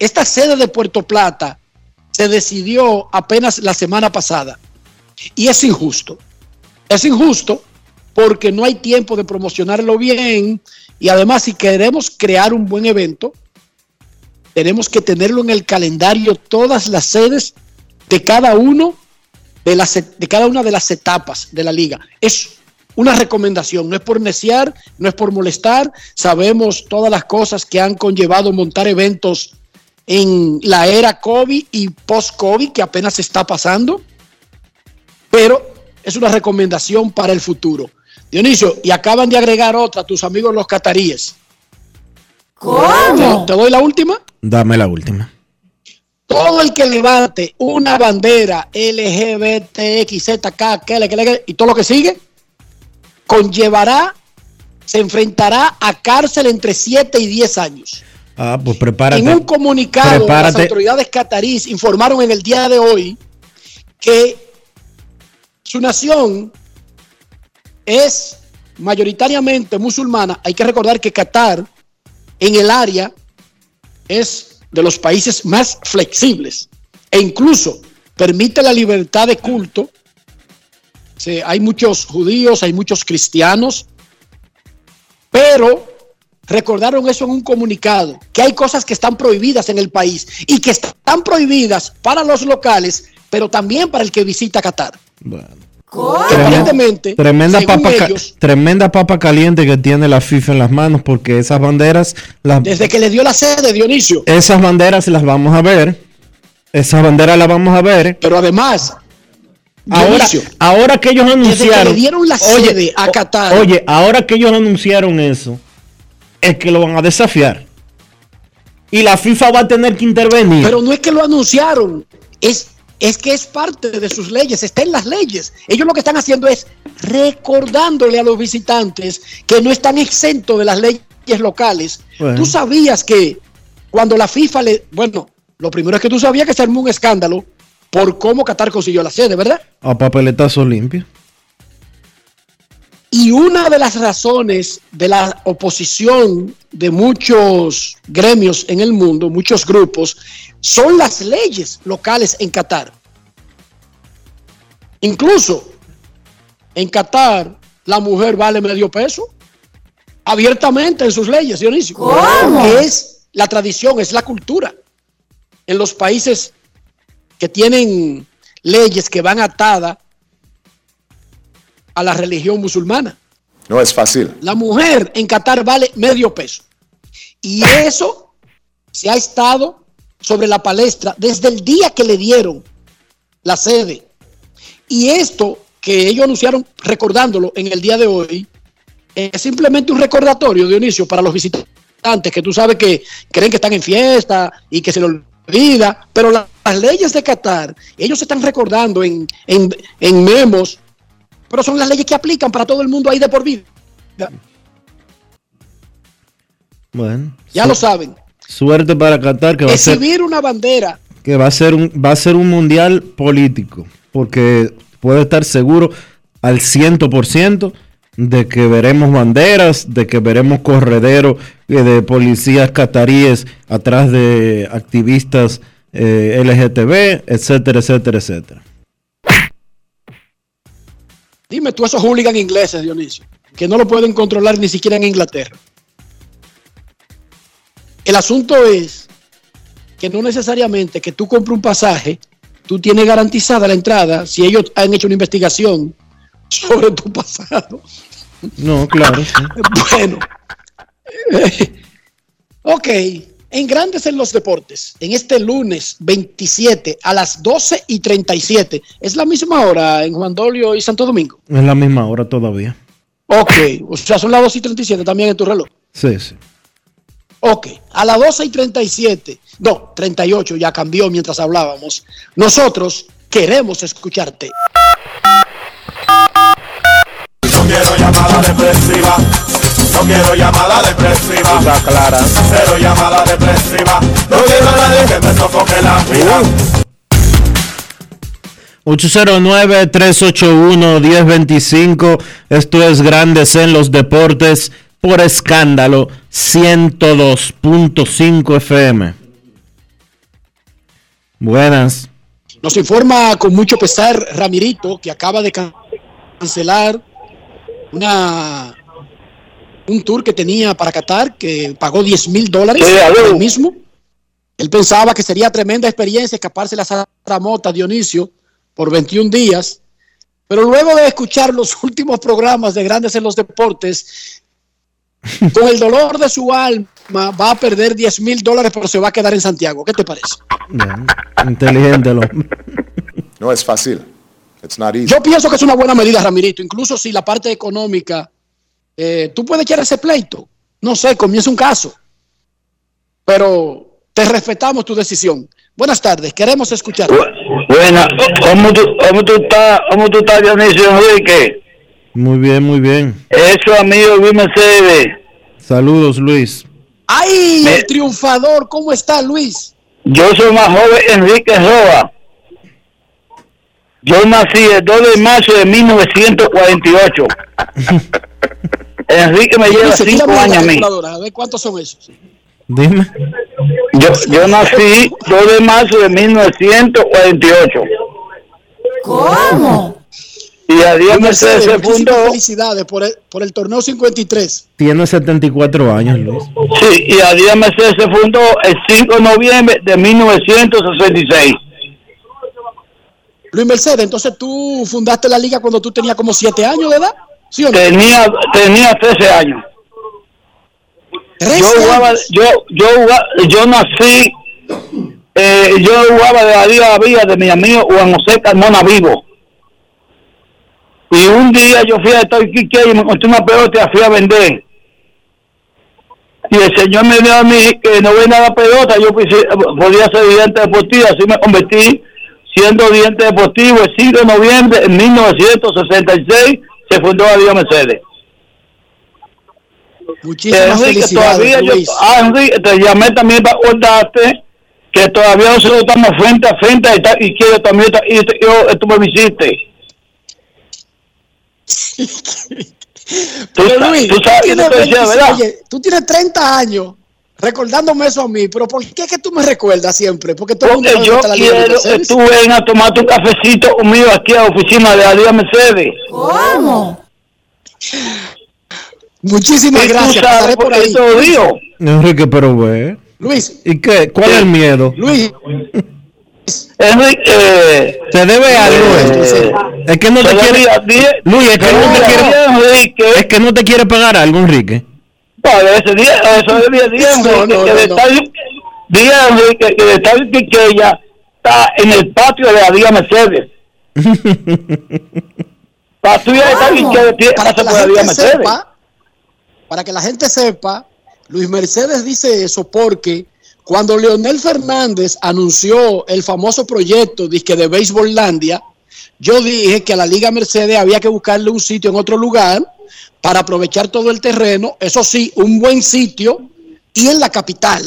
Esta sede de Puerto Plata se decidió apenas la semana pasada y es injusto. Es injusto porque no hay tiempo de promocionarlo bien y además si queremos crear un buen evento, tenemos que tenerlo en el calendario todas las sedes de cada uno de, las, de cada una de las etapas de la liga. Es una recomendación, no es por neciar, no es por molestar, sabemos todas las cosas que han conllevado montar eventos en la era COVID y post-COVID que apenas está pasando, pero es una recomendación para el futuro. Dionisio, y acaban de agregar otra, tus amigos los cataríes. ¿Cómo? ¿Te doy la última? Dame la última. Todo el que levante una bandera LGBTXZK, y todo lo que sigue, conllevará, se enfrentará a cárcel entre 7 y 10 años. Ah, pues prepárate. En un comunicado, Prepárate. las autoridades catarís informaron en el día de hoy que su nación es mayoritariamente musulmana. Hay que recordar que Qatar en el área es de los países más flexibles e incluso permite la libertad de culto. Hay muchos judíos, hay muchos cristianos pero recordaron eso en un comunicado, que hay cosas que están prohibidas en el país y que están prohibidas para los locales, pero también para el que visita Qatar. Que Tremenda papa, ellos, tremenda papa caliente que tiene la FIFA en las manos porque esas banderas, las, desde que le dio la sede Dionisio, esas banderas las vamos a ver. Esas banderas las vamos a ver. pero además, Ahora, Dionisio, ahora que ellos desde que anunciaron. le dieron la Oye, sede a Qatar, Oye, ahora que ellos anunciaron eso, es que lo van a desafiar. Y la FIFA va a tener que intervenir. pero no es que lo anunciaron, es, es que es parte de sus leyes, está en las leyes. Ellos lo que están haciendo es recordándole a los visitantes que no están exentos de las leyes locales. Bueno. Tú sabías que cuando la FIFA le, bueno, lo primero es que tú sabías que se armó un escándalo por cómo Qatar consiguió la sede, ¿verdad? A papeletazo limpio. Y una de las razones de la oposición de muchos gremios en el mundo, muchos grupos, son las leyes locales en Qatar. Incluso en Qatar la mujer vale medio peso, abiertamente en sus leyes, Dionisio. Que es la tradición, es la cultura. En los países que tienen leyes que van atadas a la religión musulmana. No es fácil. La mujer en Qatar vale medio peso. Y eso se ha estado sobre la palestra desde el día que le dieron la sede. Y esto que ellos anunciaron recordándolo en el día de hoy es simplemente un recordatorio, Dionisio, para los visitantes que tú sabes que creen que están en fiesta y que se les olvida, pero la- las leyes de Qatar, ellos se están recordando en, en, en memos, pero son las leyes que aplican para todo el mundo ahí de por vida. Bueno. Ya lo saben. Suerte para Qatar que va a ser una bandera que va a ser un va a ser un mundial político, porque puede estar seguro al 100% de que veremos banderas, de que veremos correderos eh, de policías cataríes atrás de activistas eh, LGTB, etcétera, etcétera, etcétera. Dime tú esos hooligans ingleses, Dionisio, que no lo pueden controlar ni siquiera en Inglaterra. El asunto es que no necesariamente que tú compres un pasaje, tú tienes garantizada la entrada si ellos han hecho una investigación sobre tu pasado. No, claro. sí. [laughs] Bueno, [laughs] ok, en Grandes en los Deportes, en este lunes 27 a las 12 y 37, es la misma hora en Juan Dolio y Santo Domingo. Es la misma hora todavía. Ok, o sea, son las 2 y 37 también en tu reloj. Sí, sí. Ok, a las 12 y 37, no, 38 ya cambió mientras hablábamos. Nosotros queremos escucharte. No quiero llamada depresiva. No quiero llamada depresiva. Está clara. Cero llamada depresiva. No quiero a nadie que me sofoque la vida. 809-381-1025. Esto es Grandes en los Deportes por escándalo 102.5 FM. Buenas. Nos informa con mucho pesar Ramirito que acaba de can- cancelar una un tour que tenía para Qatar que pagó 10 mil dólares él mismo. Él pensaba que sería tremenda experiencia escaparse la Mota Dionisio por 21 días, pero luego de escuchar los [laughs] últimos programas de Grandes en los Deportes, [laughs] con el dolor de su alma va a perder 10 mil dólares, pero se va a quedar en Santiago. ¿Qué te parece? Bien, Inteligente el. No es fácil. It's not easy. Yo pienso que es una buena medida, Ramirito, incluso si la parte económica, eh, tú puedes echar ese pleito, no sé, comienza un caso, pero te respetamos tu decisión. Buenas tardes, queremos escuchar. Buena, ¿cómo tú, cómo tú estás, cómo tú estás, Dionisio Enrique? Muy bien, muy bien. Eso, amigo Luis Mercedes. Saludos, Luis. ¡Ay, el triunfador! ¿Cómo está, Luis? Yo soy más joven Enrique Roa. Yo nací el 2 de marzo de 1948. [laughs] Enrique me lleva Luis, 5 tírame la años a mí. A ver cuántos son esos. Dime. Yo, yo nací 2 de marzo de 1948. ¿Cómo? Y a Díaz Luis Mercedes se fundó. felicidades por el, por el torneo 53. Tiene 74 años, Luis. Sí, y a Díaz Mercedes se fundó el 5 de noviembre de 1966. Luis Mercedes, entonces tú fundaste la liga cuando tú tenías como 7 años de edad. ¿Sí o no? Tenía, tenía 13 años. Yo jugaba, yo, yo jugaba- yo nací, eh, yo jugaba de la Liga Vía de mi amigo Juan José Carmona Vivo. Y un día yo fui a estar aquí y me encontré una pelota y la fui a vender. Y el señor me dijo a mí que no venda la pelota, yo podía ser diente deportivo, así me convertí siendo diente deportivo el 5 de noviembre de 1966 se fundó Liga Mercedes. Muchísimas Enrique, felicidades, todavía yo, Luis. ah, Enrique, te llamé también para acordarte que todavía nosotros estamos frente a frente y, ta- y quiero también ta- y te- yo, tú me visite. Tú, Pero sa- Luis, tú sabes que te tienes estoy diciendo, 26 ¿verdad? oye, tú tienes 30 años recordándome eso a mí, pero ¿por qué es que tú me recuerdas siempre? Porque todo el mundo Porque yo la quiero que tú vengas a tomarte un cafecito conmigo aquí a la oficina de la Liga Mercedes. ¿Cómo? Muchísimas Y tú gracias, sabes por por ahí. digo. Enrique, pero ve. Luis. ¿Y qué? ¿Cuál es el miedo? Luis. Enrique, eh, Se debe a Luis. Es que no te quiere. Luis, es que no te quiere. Es que no te quiere pagar algo, Enrique. Ese día, eso día, No, no, que no, de que de que está en el patio de la Liga Mercedes. [laughs] Para estar que tiene- para pasa que la gente Mercedes. sepa, para que la gente sepa, Luis Mercedes dice eso porque cuando Leonel Fernández anunció el famoso proyecto disque de Béisbollandia, yo dije que a la Liga Mercedes había que buscarle un sitio en otro lugar para aprovechar todo el terreno, eso sí, un buen sitio y en la capital.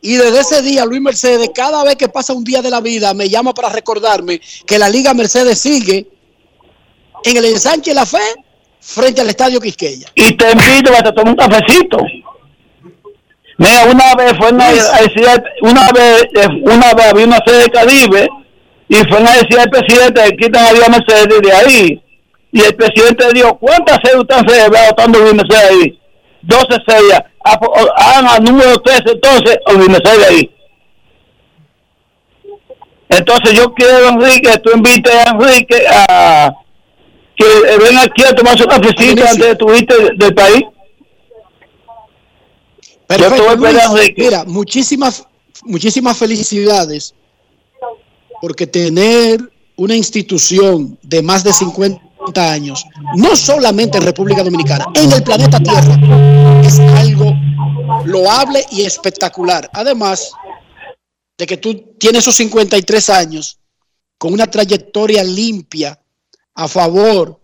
Y desde ese día, Luis Mercedes, cada vez que pasa un día de la vida, me llama para recordarme que la Liga Mercedes sigue en el ensanche La Fe frente al Estadio Quisqueya. Y te invito a tomar un cafecito. Mira, una vez fue decía- una vez, eh, una vez había una sede de Caribe y fue en la decía el presidente que quitan a Liga Mercedes de ahí. Y el presidente dijo, ¿cuántas sedes usted ve votando Luis Mercedes ahí? 12 sedes. Hagan al número 13 entonces a Luis Mercedes ahí. Entonces yo quiero, Enrique, que tú invites a Enrique a que venga aquí a tomarse un cafecito antes de tu irte del país. Perfecto, Luis. Mira, muchísimas, muchísimas felicidades porque tener una institución de más de 50 años, no solamente en República Dominicana, en el planeta Tierra, es algo loable y espectacular. Además de que tú tienes esos 53 años con una trayectoria limpia a favor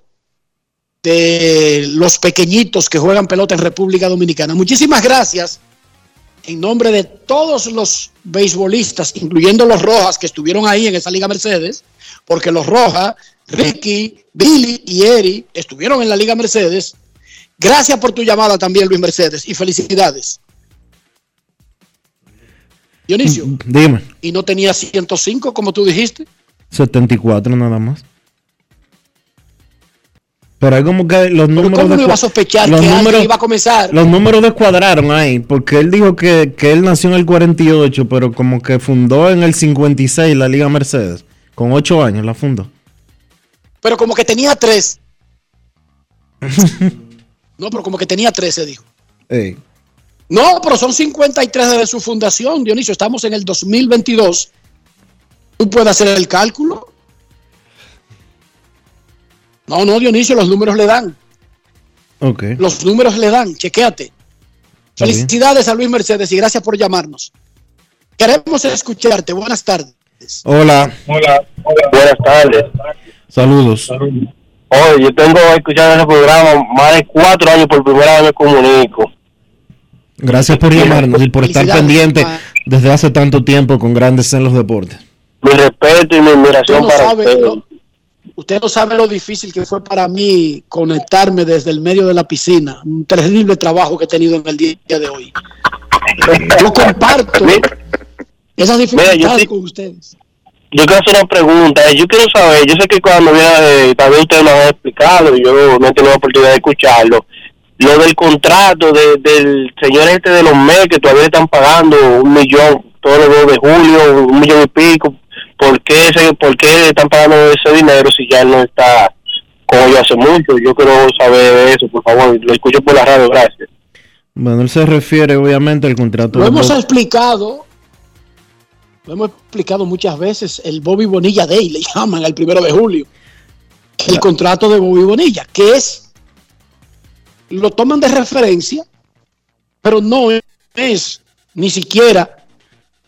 de los pequeñitos que juegan pelota en República Dominicana. Muchísimas gracias en nombre de todos los beisbolistas, incluyendo los Rojas que estuvieron ahí en esa Liga Mercedes, porque los Rojas, Ricky, Billy y Eri estuvieron en la Liga Mercedes. Gracias por tu llamada también, Luis Mercedes, y felicidades. Dionisio, Dime. y no tenía 105 como tú dijiste. 74 nada más. Pero hay como que los números. ¿Cómo no descua- iba a sospechar los que números- iba a comenzar? Los números descuadraron ahí, porque él dijo que, que él nació en el 48, pero como que fundó en el 56 la Liga Mercedes. Con 8 años la fundó. Pero como que tenía tres. [laughs] No, pero como que tenía 13, dijo. Ey. No, pero son 53 desde su fundación, Dionisio. Estamos en el 2022. Tú puedes hacer el cálculo. No, no, Dionisio, los números le dan. Ok. Los números le dan. Chequéate. Felicidades a Luis Mercedes y gracias por llamarnos. Queremos escucharte. Buenas tardes. Hola. Hola, buenas tardes. Saludos. Oye, yo tengo escuchando ese programa más de cuatro años, por primera vez me comunico. Gracias por llamarnos y por estar pendiente ah. desde hace tanto tiempo con Grandes en los Deportes. Mi respeto y mi admiración no, para sabe, usted. lo, usted no sabe lo difícil que fue para mí conectarme desde el medio de la piscina. Un terrible trabajo que he tenido en el día de hoy. [laughs] Yo comparto esas Mira, yo dificultades sí- con ustedes. Yo quiero hacer una pregunta. Eh, Yo quiero saber, yo sé que cuando viene, eh, tal vez ustedes lo han explicado y yo no he tenido la oportunidad de escucharlo. Lo del contrato de- del señor este de los MES que todavía están pagando un millón todos los dos de julio, un millón y pico. ¿Por qué, ese, ¿Por qué están pagando ese dinero si ya él no está con ellos hace mucho? Yo quiero saber eso, por favor. Lo escucho por la radio, gracias. Bueno, él se refiere obviamente al contrato Lo de hemos explicado, lo hemos explicado muchas veces, el Bobby Bonilla Day, le [laughs] llaman al primero de julio. El contrato de Bobby Bonilla, que es, lo toman de referencia, pero no es ni siquiera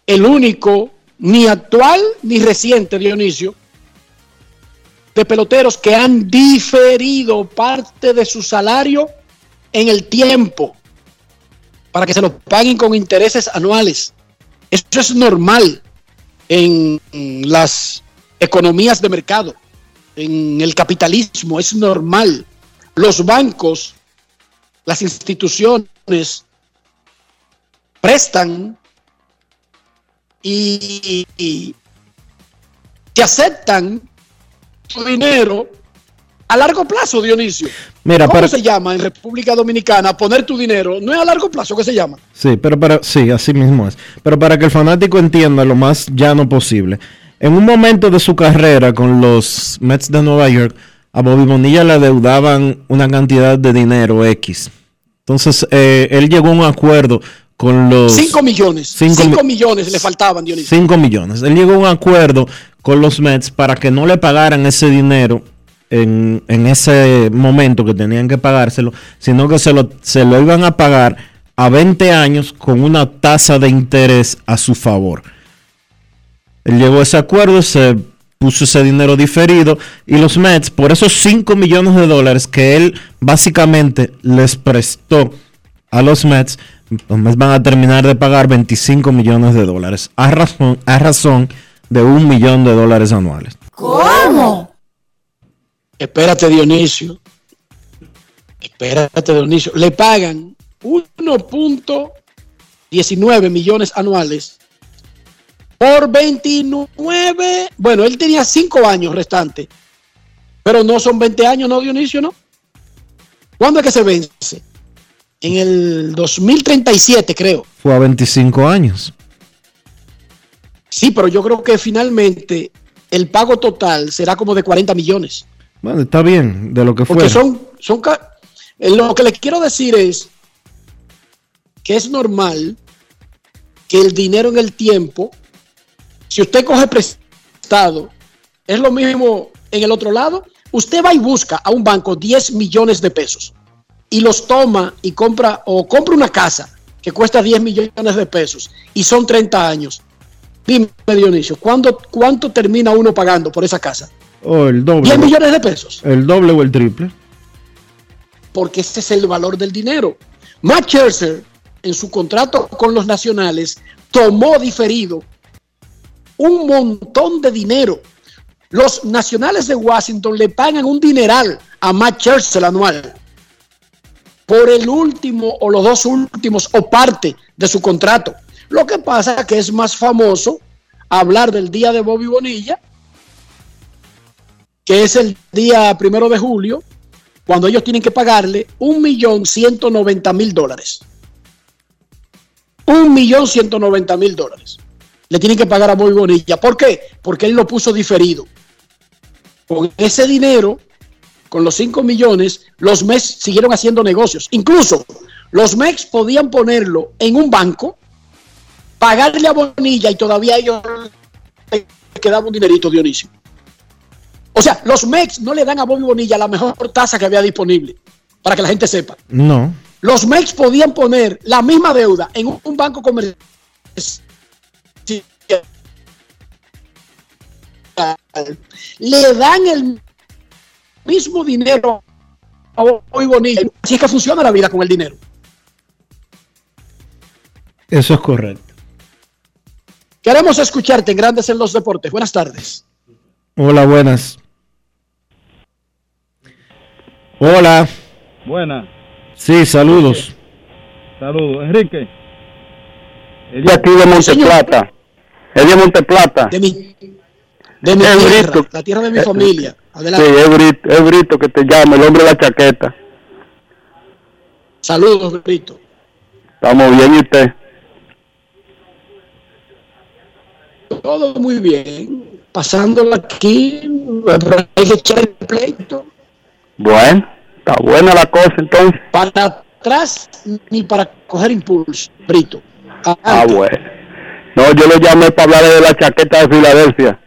el único, ni actual ni reciente, Dionisio, de peloteros que han diferido parte de su salario en el tiempo para que se lo paguen con intereses anuales. Eso es normal en las economías de mercado, en el capitalismo, es normal. Los bancos, las instituciones prestan y, y te aceptan tu dinero a largo plazo, Dionisio. Mira, ¿Cómo se llama en República Dominicana poner tu dinero? No es a largo plazo que se llama. Sí, pero para, sí, así mismo es. Pero para que el fanático entienda lo más llano posible. En un momento de su carrera con los Mets de Nueva York, a Bobby Bonilla le adeudaban una cantidad de dinero X. Entonces, eh, él llegó a un acuerdo con los... 5 millones. Cinco 5 mi- millones le faltaban, Dionisio. 5 millones. Él llegó a un acuerdo con los Mets para que no le pagaran ese dinero en, ese momento que tenían que pagárselo, sino que se lo, se lo iban a pagar a 20 años con una tasa de interés a su favor. Él llegó a ese acuerdo, se puso ese dinero diferido y los Mets, por esos 5 millones de dólares que él básicamente les prestó a los Mets, los Mets van a terminar de pagar 25 millones de dólares a razón, a razón de un millón de dólares anuales. ¿Cómo? Espérate, Dionisio. Espérate, Dionisio. Le pagan 1.19 millones anuales por 29. Bueno, él tenía 5 años restantes. Pero no son 20 años, ¿no, Dionisio? ¿No? ¿Cuándo es que se vence? En el 2037, creo. Fue a 25 años. Sí, pero yo creo que finalmente el pago total será como de 40 millones. Bueno, está bien, de lo que fue. Porque son, son eh, lo que les quiero decir es que es normal que el dinero en el tiempo, si usted coge prestado, es lo mismo en el otro lado. Usted va y busca a un banco 10 millones de pesos y los toma y compra o compra una casa que cuesta 10 millones de pesos y son 30 años. Dime, Dionisio, ¿cuándo, ¿cuánto termina uno pagando por esa casa? O el doble. 10 millones de pesos. El doble o el triple. porque ese es el valor del dinero. Matt Scherzer, en su contrato con los nacionales, tomó diferido un montón de dinero. Los nacionales de Washington le pagan un dineral a Matt Scherzer anual por el último o los dos últimos o parte de su contrato. Lo que pasa es que es más famoso hablar del día de Bobby Bonilla, que es el día primero de julio, cuando ellos tienen que pagarle un millón ciento noventa mil dólares. Un millón ciento noventa mil dólares. Le tienen que pagar a Bobby Bonilla. ¿Por qué? Porque él lo puso diferido. Con ese dinero, con los 5 millones, los MEX siguieron haciendo negocios. Incluso los MEX podían ponerlo en un banco, pagarle a Bonilla y todavía ellos le quedaba un dinerito, Dionisio. O sea, los MEX no le dan a Bobby Bonilla la mejor tasa que había disponible, para que la gente sepa. No. Los MEX podían poner la misma deuda en un, un banco comercial. Le dan el mismo dinero a Bobby Bonilla. Así es que funciona la vida con el dinero. Eso es correcto. Queremos escucharte en Grandes en los Deportes. Buenas tardes. Hola, buenas. Hola. Buenas, Sí, saludos. saludos. Enrique. Es de aquí de Monteplata. Es de Monteplata. De mi, De mi tierra, Brito. la tierra de mi familia. Sí, Adelante. es Brito, es Brito que te llama, el hombre de la chaqueta. Saludos, Brito. Estamos bien, ¿y usted? Todo muy bien. Pasándola aquí, hay que echar el pleito. Bueno, está buena la cosa entonces. Para atrás ni para coger impulso, Brito. Ah, bueno. No, yo lo llamé para hablar de la chaqueta de Filadelfia.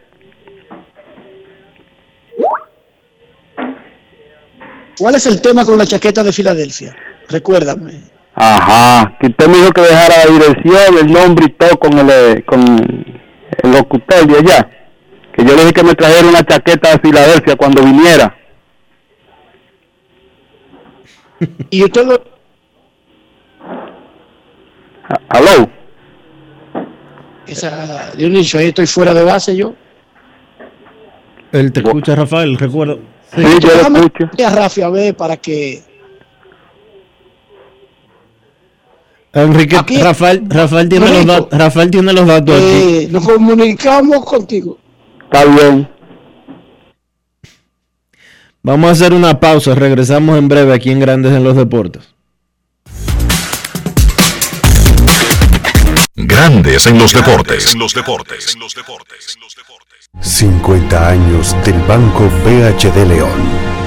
¿Cuál es el tema con la chaqueta de Filadelfia? Recuérdame. Ajá, que usted me dijo que dejara la dirección, el nombre y todo con el, eh, con el locutor de allá. Que yo le dije que me trajera una chaqueta de Filadelfia cuando viniera. Y usted lo... ¿Aló? Esa, Dionisio, ahí estoy fuera de base yo. Él te escucha, Rafael, recuerdo. Sí, yo lo escucho. a Rafi a ver para que... Enrique, Aquí- Rafael, Rafael, tiene los Rico. datos, Rafael tiene los datos aquí. eh, nos comunicamos contigo. Está bien. Vamos a hacer una pausa, regresamos en breve aquí en Grandes en los Deportes. Grandes en los deportes. En los deportes. 50 años del Banco BHD León.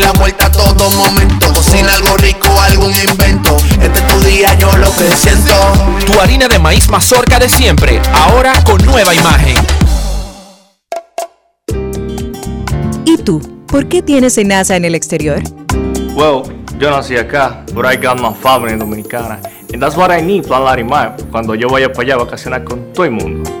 la vuelta a todo momento. Cocina algo rico, algún invento. Este es tu día, yo lo que siento. Tu harina de maíz mazorca de siempre, ahora con nueva imagen. ¿Y tú? ¿Por qué tienes enaza en el exterior? Well, yo nací acá, but I got my family dominicana. And that's what I need, Plan Larimar, cuando yo vaya para allá a vacacionar con todo el mundo.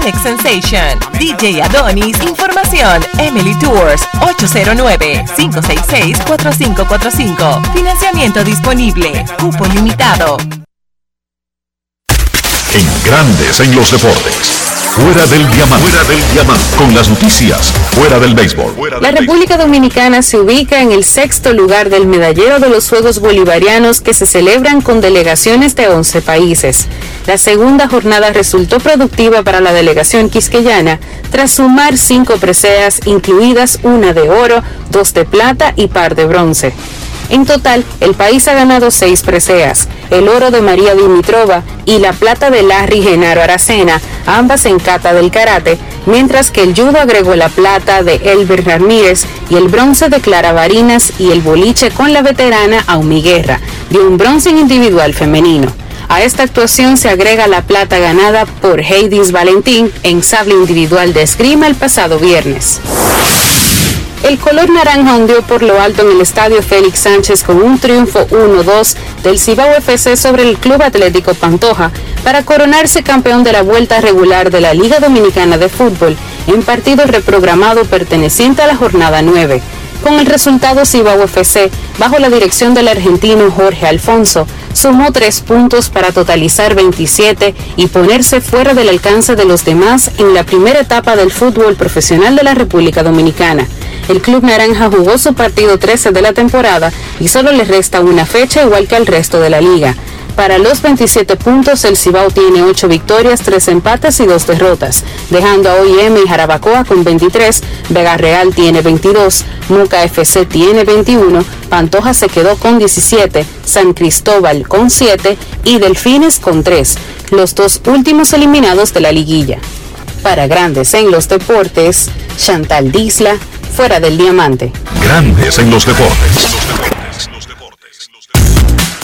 Alex Sensation, DJ Adonis, Información, Emily Tours, 809-566-4545. Financiamiento disponible, cupo limitado. En Grandes en los deportes. Fuera del diamante. Fuera del diamante. Con las noticias. Fuera del béisbol. La República Dominicana se ubica en el sexto lugar del medallero de los Juegos Bolivarianos que se celebran con delegaciones de 11 países. La segunda jornada resultó productiva para la delegación quisqueyana tras sumar cinco preseas, incluidas una de oro, dos de plata y par de bronce. En total, el país ha ganado seis preseas, el oro de María Dimitrova y la plata de Larry Genaro Aracena, ambas en cata del karate, mientras que el judo agregó la plata de Elber Ramírez y el bronce de Clara Barinas y el boliche con la veterana Aumi Guerra, de un bronce individual femenino. A esta actuación se agrega la plata ganada por Heidis Valentín en sable individual de esgrima el pasado viernes. El color naranja hundió por lo alto en el estadio Félix Sánchez con un triunfo 1-2 del Cibao FC sobre el Club Atlético Pantoja para coronarse campeón de la vuelta regular de la Liga Dominicana de Fútbol en partido reprogramado perteneciente a la jornada 9. Con el resultado, Cibao FC, bajo la dirección del argentino Jorge Alfonso, sumó tres puntos para totalizar 27 y ponerse fuera del alcance de los demás en la primera etapa del fútbol profesional de la República Dominicana. El Club Naranja jugó su partido 13 de la temporada y solo le resta una fecha igual que al resto de la liga. Para los 27 puntos, el Cibao tiene 8 victorias, 3 empates y 2 derrotas, dejando a OIM y Jarabacoa con 23, Vega Real tiene 22, Muca FC tiene 21, Pantoja se quedó con 17, San Cristóbal con 7 y Delfines con 3, los dos últimos eliminados de la liguilla. Para Grandes en los Deportes, Chantal Disla, fuera del diamante. Grandes en los deportes.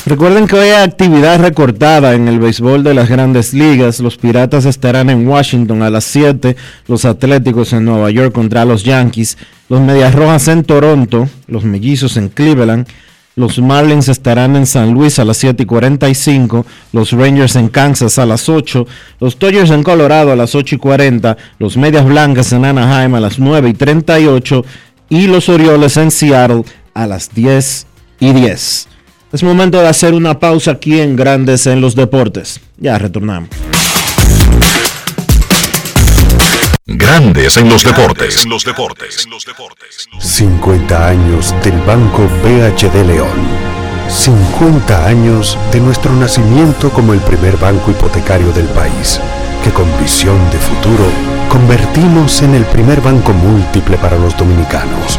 Recuerden que hoy hay actividad recortada en el béisbol de las grandes ligas. Los Piratas estarán en Washington a las 7, los Atléticos en Nueva York contra los Yankees, los Medias Rojas en Toronto, los Mellizos en Cleveland, los Marlins estarán en San Luis a las 7 y 45, los Rangers en Kansas a las 8, los Dodgers en Colorado a las 8 y 40, los Medias Blancas en Anaheim a las 9 y 38 y los Orioles en Seattle a las 10 y 10. Es momento de hacer una pausa aquí en Grandes en los Deportes. Ya retornamos. Grandes en los deportes. los deportes. 50 años del Banco BHD León. 50 años de nuestro nacimiento como el primer banco hipotecario del país, que con visión de futuro convertimos en el primer banco múltiple para los dominicanos.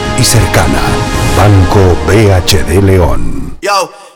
y cercana. Banco BHD León.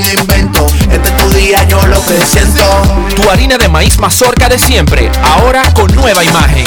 Este es tu día, yo lo que siento. Tu harina de maíz mazorca de siempre, ahora con nueva imagen.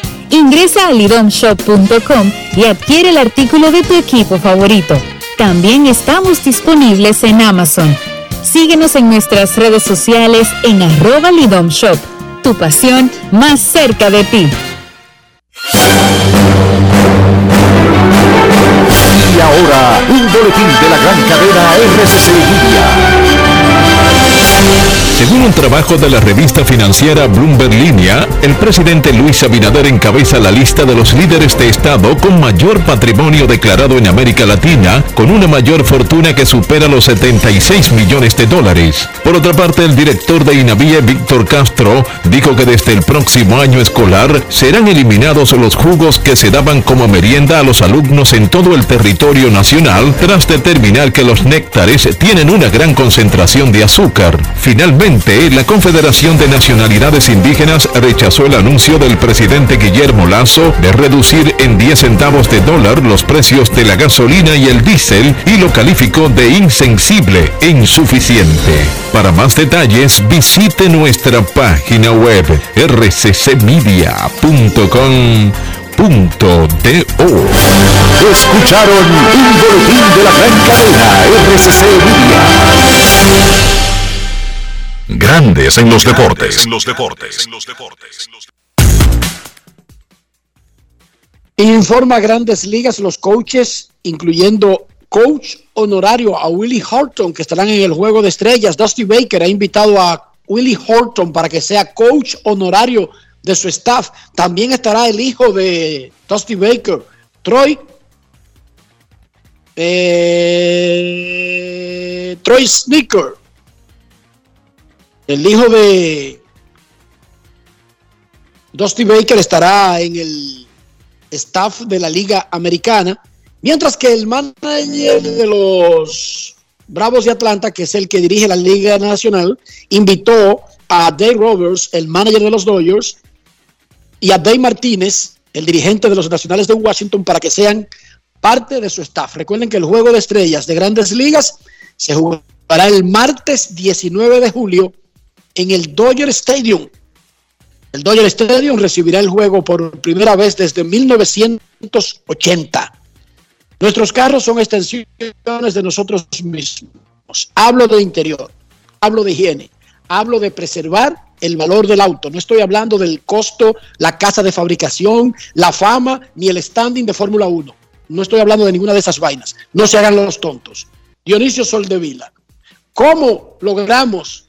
Ingresa a lidomshop.com y adquiere el artículo de tu equipo favorito. También estamos disponibles en Amazon. Síguenos en nuestras redes sociales en arroba lidomshop. Tu pasión más cerca de ti. Y ahora, un boletín de la gran cadena RCC. Según un trabajo de la revista financiera Bloomberg Línea, el presidente Luis Abinader encabeza la lista de los líderes de Estado con mayor patrimonio declarado en América Latina, con una mayor fortuna que supera los 76 millones de dólares. Por otra parte, el director de INAVIE, Víctor Castro, dijo que desde el próximo año escolar serán eliminados los jugos que se daban como merienda a los alumnos en todo el territorio nacional, tras determinar que los néctares tienen una gran concentración de azúcar. Finalmente, la Confederación de Nacionalidades Indígenas rechazó el anuncio del presidente Guillermo Lazo de reducir en 10 centavos de dólar los precios de la gasolina y el diésel y lo calificó de insensible e insuficiente. Para más detalles, visite nuestra página web rccmedia.com Escucharon un boletín de la gran cadena RCC Media. Grandes en los deportes. los deportes. Informa Grandes Ligas los coaches, incluyendo coach honorario a Willie Horton, que estarán en el juego de estrellas. Dusty Baker ha invitado a Willie Horton para que sea coach honorario de su staff. También estará el hijo de Dusty Baker, Troy. eh, Troy Sneaker, el hijo de Dusty Baker estará en el staff de la Liga Americana, mientras que el manager de los Bravos de Atlanta, que es el que dirige la Liga Nacional, invitó a Dave Roberts, el manager de los Dodgers, y a Dave Martínez, el dirigente de los Nacionales de Washington, para que sean parte de su staff. Recuerden que el juego de estrellas de grandes ligas se jugará el martes 19 de julio en el Dodger Stadium. El Dodger Stadium recibirá el juego por primera vez desde 1980. Nuestros carros son extensiones de nosotros mismos. Hablo de interior, hablo de higiene, hablo de preservar el valor del auto. No estoy hablando del costo, la casa de fabricación, la fama, ni el standing de Fórmula 1. No estoy hablando de ninguna de esas vainas. No se hagan los tontos. Dionisio Soldevila, ¿cómo logramos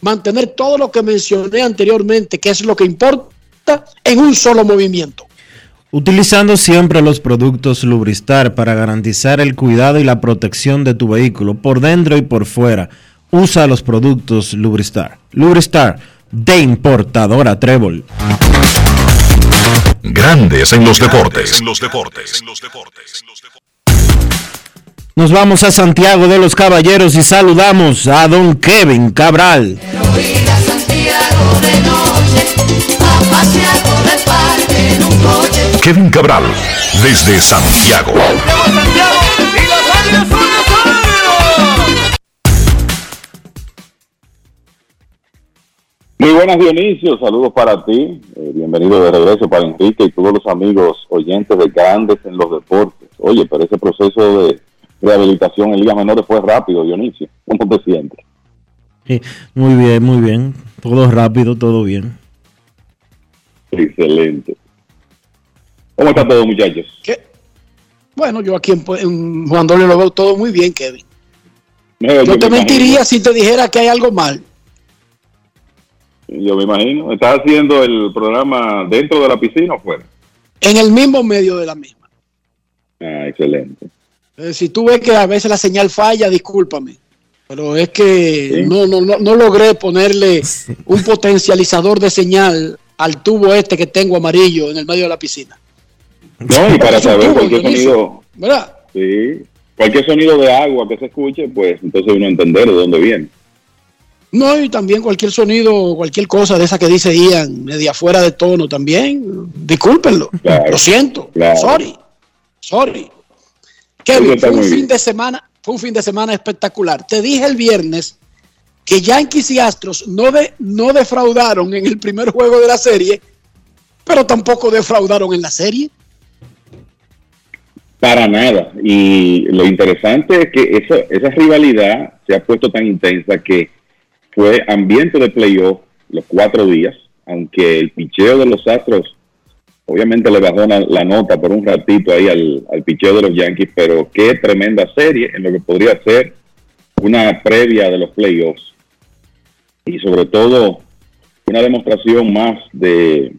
mantener todo lo que mencioné anteriormente, que es lo que importa, en un solo movimiento? Utilizando siempre los productos Lubristar para garantizar el cuidado y la protección de tu vehículo por dentro y por fuera. Usa los productos Lubristar. Lubristar de importadora Trébol. Grandes en los deportes. En los deportes. Nos vamos a Santiago de los Caballeros y saludamos a don Kevin Cabral. Kevin Cabral, desde Santiago. Muy buenas Dionisio, saludos para ti, eh, bienvenido de regreso para Enrique y todos los amigos oyentes de Grandes en los Deportes. Oye, pero ese proceso de rehabilitación en Liga Menores fue rápido, Dionisio. ¿Cómo te sientes? Sí, muy bien, muy bien. Todo rápido, todo bien. Excelente. ¿Cómo está todo, muchachos? Bueno, yo aquí en, en Juan Dolio lo veo todo muy bien, Kevin. No, Yo me te mentiría imagino. si te dijera que hay algo mal. Yo me imagino. ¿Estás haciendo el programa dentro de la piscina o fuera? En el mismo medio de la misma. Ah, excelente. Eh, si tú ves que a veces la señal falla, discúlpame. Pero es que no, no, no, no logré ponerle un potencializador de señal al tubo este que tengo amarillo en el medio de la piscina. No, y para saber cualquier sonido, ¿Verdad? sí, cualquier sonido de agua que se escuche, pues entonces uno entender de dónde viene. No, y también cualquier sonido, cualquier cosa de esa que dice Ian, media fuera de tono también, discúlpenlo. Claro, Lo siento. claro. Sorry. Sorry. Kevin, fue un fin bien. de semana, fue un fin de semana espectacular. Te dije el viernes que Yankees y Astros no, de, no defraudaron en el primer juego de la serie, pero tampoco defraudaron en la serie. Para nada. Y lo interesante es que esa, esa rivalidad se ha puesto tan intensa que fue ambiente de playoff los cuatro días, aunque el picheo de los Astros obviamente le bajó la, nota por un ratito ahí al picheo de los Yankees, pero qué tremenda serie en lo que podría ser una previa de los playoffs. Y sobre todo una demostración más de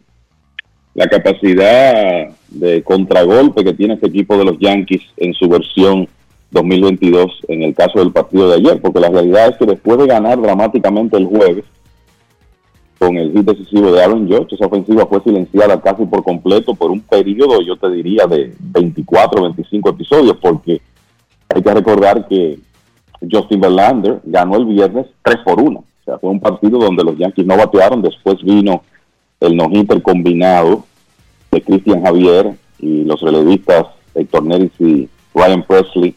la capacidad de contragolpe que tiene este equipo de los Yankees en su versión 2022 en el caso del partido de ayer, porque la realidad es que después de ganar dramáticamente el jueves con el hit decisivo de Aaron George, esa ofensiva fue silenciada casi por completo por un periodo, yo te diría, de 24, 25 episodios, porque hay que recordar que Justin Verlander ganó el viernes 3 por 1. O sea, fue un partido donde los Yankees no batearon, después vino el no-hitter combinado de Christian Javier y los relevistas Héctor Neris y Ryan Presley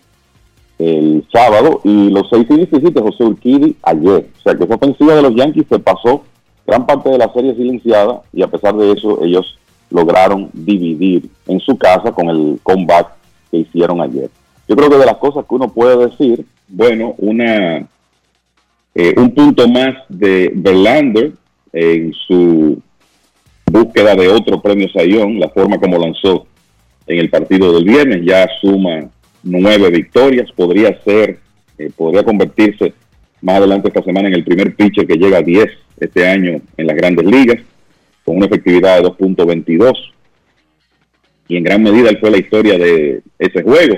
el sábado y los 6 y 17 José Urquidi ayer. O sea que esa ofensiva de los Yankees se pasó gran parte de la serie silenciada y a pesar de eso ellos lograron dividir en su casa con el comeback que hicieron ayer. Yo creo que de las cosas que uno puede decir, bueno, una eh, un punto más de Verlander en su búsqueda de otro premio Sayón, la forma como lanzó en el partido del viernes, ya suma nueve victorias, podría ser, eh, podría convertirse más adelante esta semana en el primer pitcher que llega a 10 este año en las grandes ligas, con una efectividad de 2.22. Y en gran medida fue la historia de ese juego,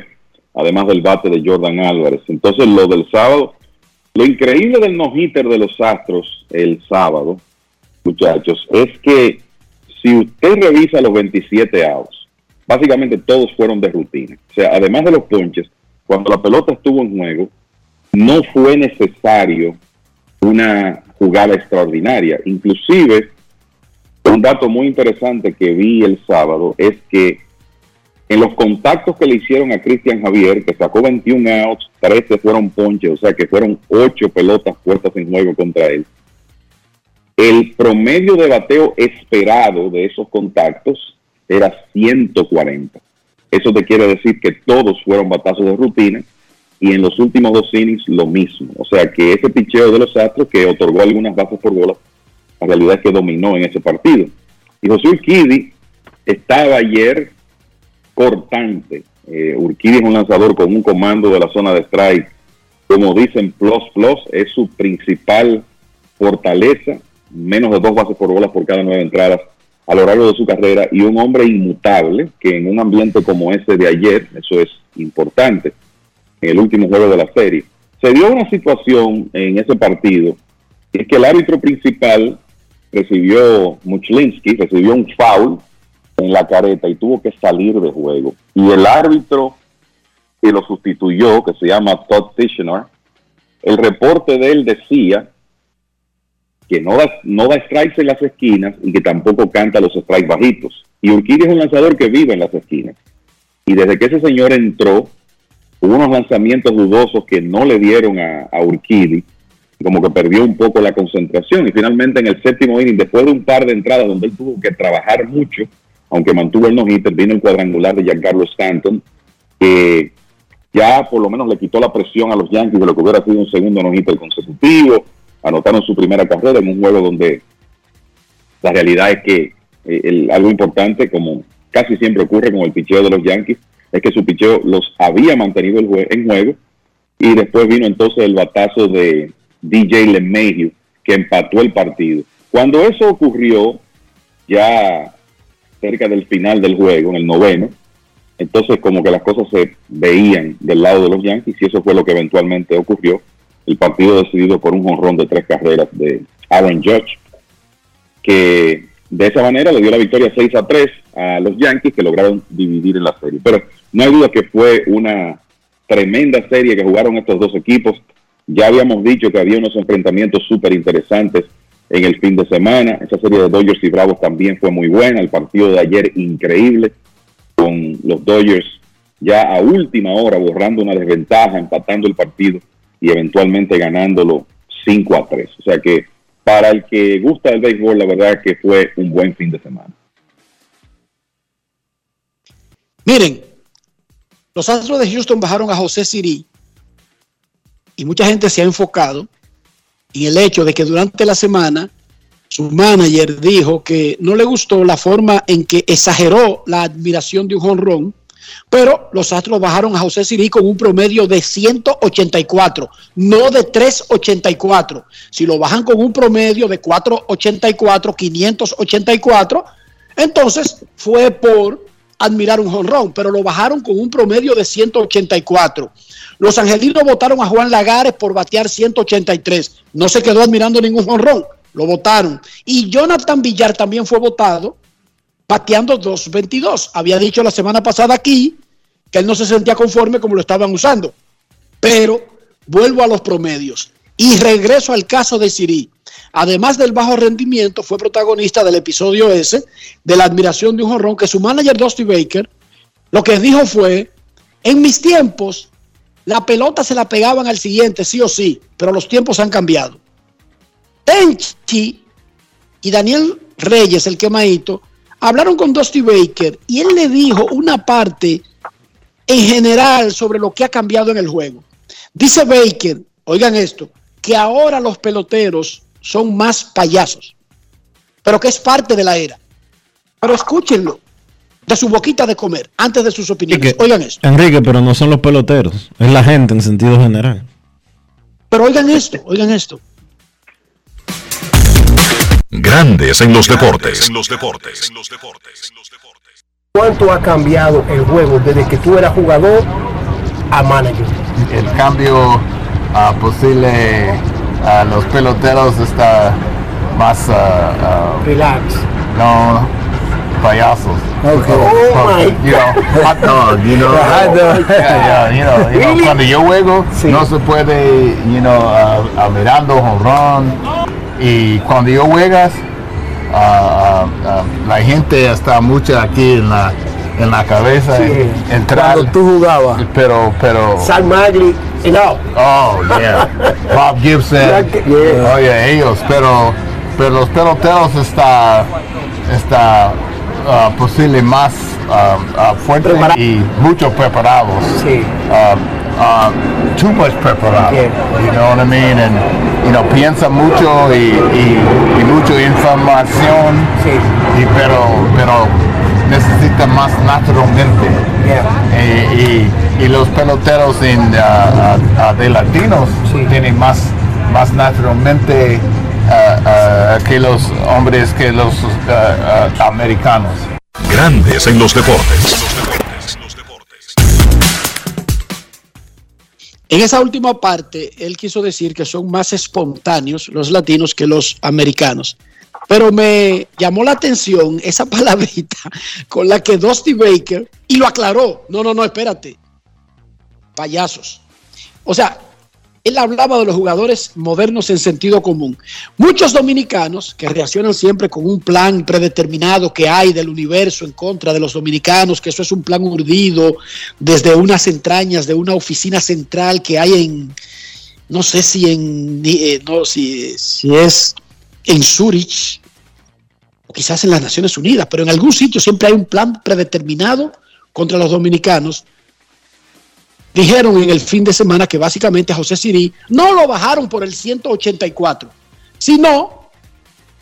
además del bate de Jordan Álvarez. Entonces lo del sábado, lo increíble del no-hitter de los Astros el sábado, muchachos, es que si usted revisa los 27 outs, básicamente todos fueron de rutina. O sea, además de los ponches, cuando la pelota estuvo en juego, no fue necesario una jugada extraordinaria. Inclusive, un dato muy interesante que vi el sábado es que en los contactos que le hicieron a Cristian Javier, que sacó 21 outs, 13 fueron ponches, o sea que fueron 8 pelotas puestas en juego contra él. El promedio de bateo esperado de esos contactos era 140. Eso te quiere decir que todos fueron batazos de rutina y en los últimos dos innings lo mismo. O sea que ese picheo de los Astros que otorgó algunas bases por bola, la realidad es que dominó en ese partido. Y José Urquidi estaba ayer cortante. Eh, Urquidi es un lanzador con un comando de la zona de strike, como dicen, plus plus, es su principal fortaleza menos de dos bases por bolas por cada nueve entradas a lo largo de su carrera y un hombre inmutable que en un ambiente como ese de ayer, eso es importante, en el último juego de la serie, se dio una situación en ese partido, es que el árbitro principal recibió, Muchlinsky, recibió un foul en la careta y tuvo que salir de juego. Y el árbitro que lo sustituyó, que se llama Todd Tischner, el reporte de él decía que no da, no da strikes en las esquinas y que tampoco canta los strikes bajitos. Y Urquidi es un lanzador que vive en las esquinas. Y desde que ese señor entró, hubo unos lanzamientos dudosos que no le dieron a, a Urquidi, como que perdió un poco la concentración. Y finalmente en el séptimo inning, después de un par de entradas donde él tuvo que trabajar mucho, aunque mantuvo el no-hitter, vino el cuadrangular de Giancarlo Stanton, que ya por lo menos le quitó la presión a los Yankees de lo que hubiera sido un segundo no-hitter consecutivo anotaron su primera carrera en un juego donde la realidad es que eh, el, algo importante, como casi siempre ocurre con el picheo de los Yankees, es que su picheo los había mantenido el jue- en juego y después vino entonces el batazo de DJ LeMahieu que empató el partido. Cuando eso ocurrió, ya cerca del final del juego, en el noveno, entonces como que las cosas se veían del lado de los Yankees y eso fue lo que eventualmente ocurrió el partido decidido por un jonrón de tres carreras de Aaron Judge, que de esa manera le dio la victoria 6 a 3 a los Yankees que lograron dividir en la serie. Pero no hay duda que fue una tremenda serie que jugaron estos dos equipos. Ya habíamos dicho que había unos enfrentamientos súper interesantes en el fin de semana. Esa serie de Dodgers y Bravos también fue muy buena. El partido de ayer increíble con los Dodgers ya a última hora borrando una desventaja, empatando el partido y eventualmente ganándolo 5 a 3. O sea que para el que gusta el béisbol, la verdad que fue un buen fin de semana. Miren, los Astros de Houston bajaron a José Siri y mucha gente se ha enfocado en el hecho de que durante la semana su manager dijo que no le gustó la forma en que exageró la admiración de un jonrón, pero los Astros bajaron a José Siri con un promedio de 184, no de 384. Si lo bajan con un promedio de 484, 584, entonces fue por admirar un jonrón, pero lo bajaron con un promedio de 184. Los angelinos votaron a Juan Lagares por batear 183. No se quedó admirando ningún jonrón, lo votaron. Y Jonathan Villar también fue votado bateando 222. Había dicho la semana pasada aquí que él no se sentía conforme como lo estaban usando. Pero vuelvo a los promedios y regreso al caso de Siri. Además del bajo rendimiento, fue protagonista del episodio ese de la admiración de un jorrón que su manager Dusty Baker lo que dijo fue, en mis tiempos, la pelota se la pegaban al siguiente, sí o sí, pero los tiempos han cambiado. Tenchi y Daniel Reyes, el quemadito, hablaron con Dusty Baker y él le dijo una parte en general sobre lo que ha cambiado en el juego. Dice Baker, oigan esto, que ahora los peloteros son más payasos, pero que es parte de la era. Pero escúchenlo de su boquita de comer antes de sus opiniones. oigan esto. Enrique, pero no son los peloteros, es la gente en sentido general. Pero oigan esto, oigan esto. Grandes en los deportes. En los deportes. ¿Cuánto ha cambiado el juego desde que tú eras jugador a manager? El cambio ah, posible a los peloteros está más uh, relax. No, payasos. Okay. Oh, my you know, hot dog, you know. [laughs] Hot dog. Yeah, yeah, you know, you know, cuando yo juego Sí. no se puede, you know, uh, uh, mirando honrón y cuando yo juegas uh, uh, uh, la gente está mucha aquí en la en la cabeza Sí. entrar Cuando tú jugabas. pero pero Sal Magli, no. Oh, yeah. Bob Gibson. Yeah. Oh, yeah, ellos. Pero, pero los peloteros está, está uh, posible más uh, uh, fuerte y mucho preparados. Sí. Too much preparado. You know what I mean? And, you know, piensa mucho y, y, y mucha información. Y pero, pero necesita más naturalmente. Eh, y, y los peloteros en, de latinos tienen más, más naturalmente ah, ah, que los hombres que los americanos. Grandes en los deportes. En esa última parte, él quiso decir que son más espontáneos los latinos que los americanos. Pero me llamó la atención esa [laughs] palabrita con la que Dusty Baker, y lo aclaró, no, no, no, espérate, payasos. O sea, él hablaba de los jugadores modernos en sentido común. Muchos dominicanos que reaccionan siempre con un plan predeterminado que hay del universo en contra de los dominicanos, que eso es un plan urdido desde unas entrañas de una oficina central que hay en, no sé si en, eh, no, si, si es en Zurich o quizás en las Naciones Unidas, pero en algún sitio siempre hay un plan predeterminado contra los dominicanos. Dijeron en el fin de semana que básicamente a José Sirí no lo bajaron por el 184, sino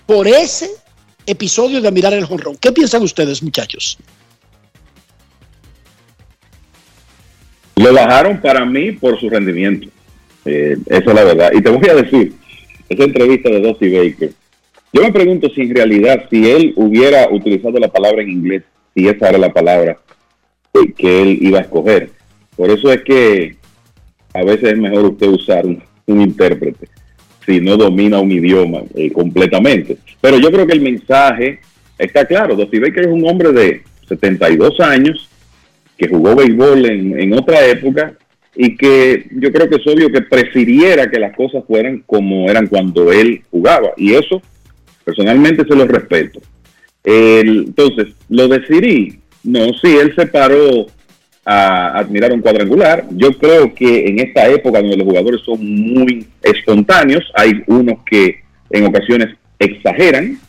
por ese episodio de mirar el jonrón. ¿Qué piensan ustedes, muchachos? Lo bajaron para mí por su rendimiento. Eh, esa es la verdad. Y te voy a decir, esa entrevista de Dusty Baker, yo me pregunto si en realidad, si él hubiera utilizado la palabra en inglés, si esa era la palabra que- que él iba a escoger. Por eso es que a veces es mejor usted usar un, intérprete si no domina un idioma eh, completamente. Pero yo creo que el mensaje está claro. Dusty Baker es un hombre de 72 años que jugó béisbol en, otra época y que yo creo que es obvio que prefiriera que las cosas fueran como eran cuando él jugaba. Y eso personalmente se lo respeto. Entonces, lo de Siri, no, sí, él se paró a admirar un cuadrangular. Yo creo que en esta época donde los jugadores son muy espontáneos, hay unos que en ocasiones exageran,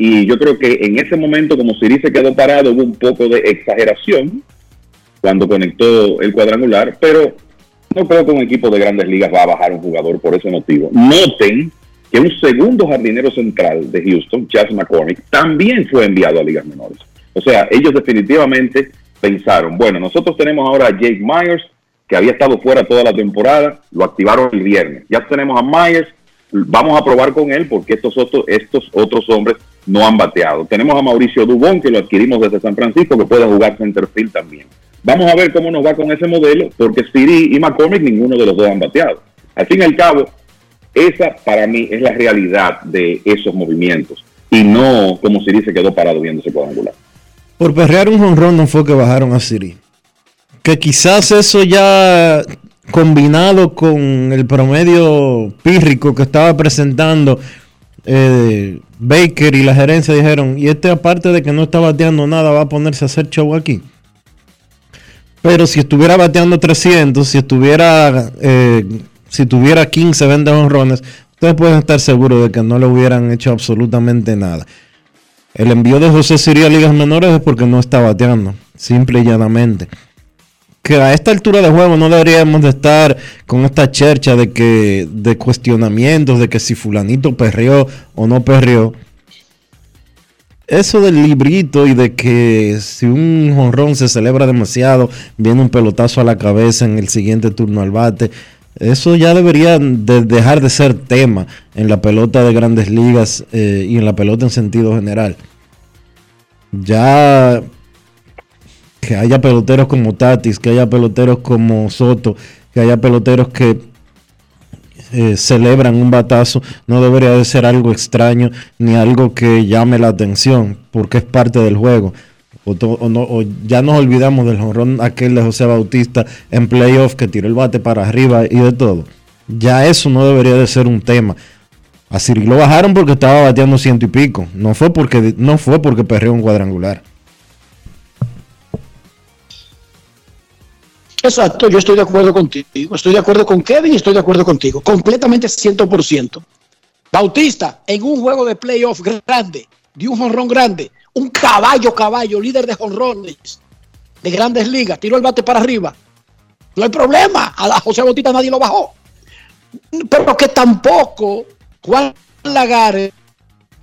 Y yo creo que en ese momento, como Siri se quedó parado, hubo un poco de exageración cuando conectó el cuadrangular, pero no creo que un equipo de grandes ligas va a bajar un jugador por ese motivo. Noten que un segundo jardinero central de Houston, Chas McCormick, también fue enviado a ligas menores. O sea, ellos definitivamente pensaron, bueno, nosotros tenemos ahora a Jake Myers, que había estado fuera toda la temporada, lo activaron el viernes. Ya tenemos a Myers, vamos a probar con él porque estos otros, estos otros hombres no han bateado. Tenemos a Mauricio Dubón, que lo adquirimos desde San Francisco, que puede jugar centerfield también. Vamos a ver cómo nos va con ese modelo, porque Siri y McCormick ninguno de los dos han bateado. Al fin y al cabo, esa para mí es la realidad de esos movimientos y no como Siri se quedó parado viendo ese cuadrangular. Por perrear un jonrón no fue que bajaron a Siri. Que quizás eso ya combinado con el promedio pírrico que estaba presentando eh, Baker y la gerencia dijeron, y este aparte de que no está bateando nada, va a ponerse a hacer show aquí. Pero si estuviera bateando 300, si estuviera, eh, si tuviera 15, 20 honrones, ustedes pueden estar seguros de que no le hubieran hecho absolutamente nada. El envío de José Siria a ligas menores es porque no está bateando, simple y llanamente. Que a esta altura de juego no deberíamos de estar con esta chercha de que de cuestionamientos de que si fulanito perrió o no perrió eso del librito y de que si un jonrón se celebra demasiado, viene un pelotazo a la cabeza en el siguiente turno al bate. Eso ya debería de dejar de ser tema en la pelota de grandes ligas eh, y en la pelota en sentido general. Ya que haya peloteros como Tatis, que haya peloteros como Soto, que haya peloteros que eh, celebran un batazo no debería de ser algo extraño ni algo que llame la atención porque es parte del juego. O, ya nos olvidamos del jonrón aquel de José Bautista en playoff que tiró el bate para arriba y de todo. Ya eso no debería de ser un tema. A Siri lo bajaron porque estaba bateando ciento y pico. No fue porque, no fue porque perreó un cuadrangular. Exacto, yo estoy de acuerdo contigo. Estoy de acuerdo con Kevin y estoy de acuerdo contigo. Completamente 100%. Bautista, en un juego de playoff grande, de un jonrón grande, un caballo, caballo, líder de jonrones de grandes ligas, tiró el bate para arriba. No hay problema. A José Bautista nadie lo bajó. Pero que tampoco Juan Lagares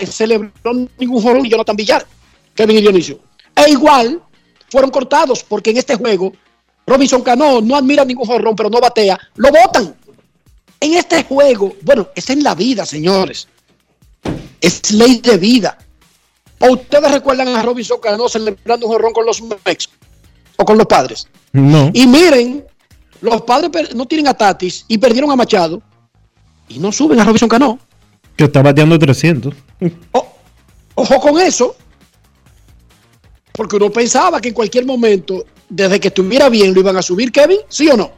celebró ningún jonrón y Jonathan Villar, Kevin y Dionisio. E igual fueron cortados porque en este juego Robinson Cano no admira ningún jorrón, pero no batea, lo votan. En este juego, bueno, es en la vida, señores. Es ley de vida. ¿O ustedes recuerdan a Robinson Cano celebrando un jorrón con los Mex o con los padres? No. Y miren, los padres no tienen a Tatis y perdieron a Machado y no suben a Robinson Cano. Que está bateando 300. ojo con eso. Porque uno pensaba que en cualquier momento desde que estuviera bien lo iban a subir, Kevin, ¿sí o no?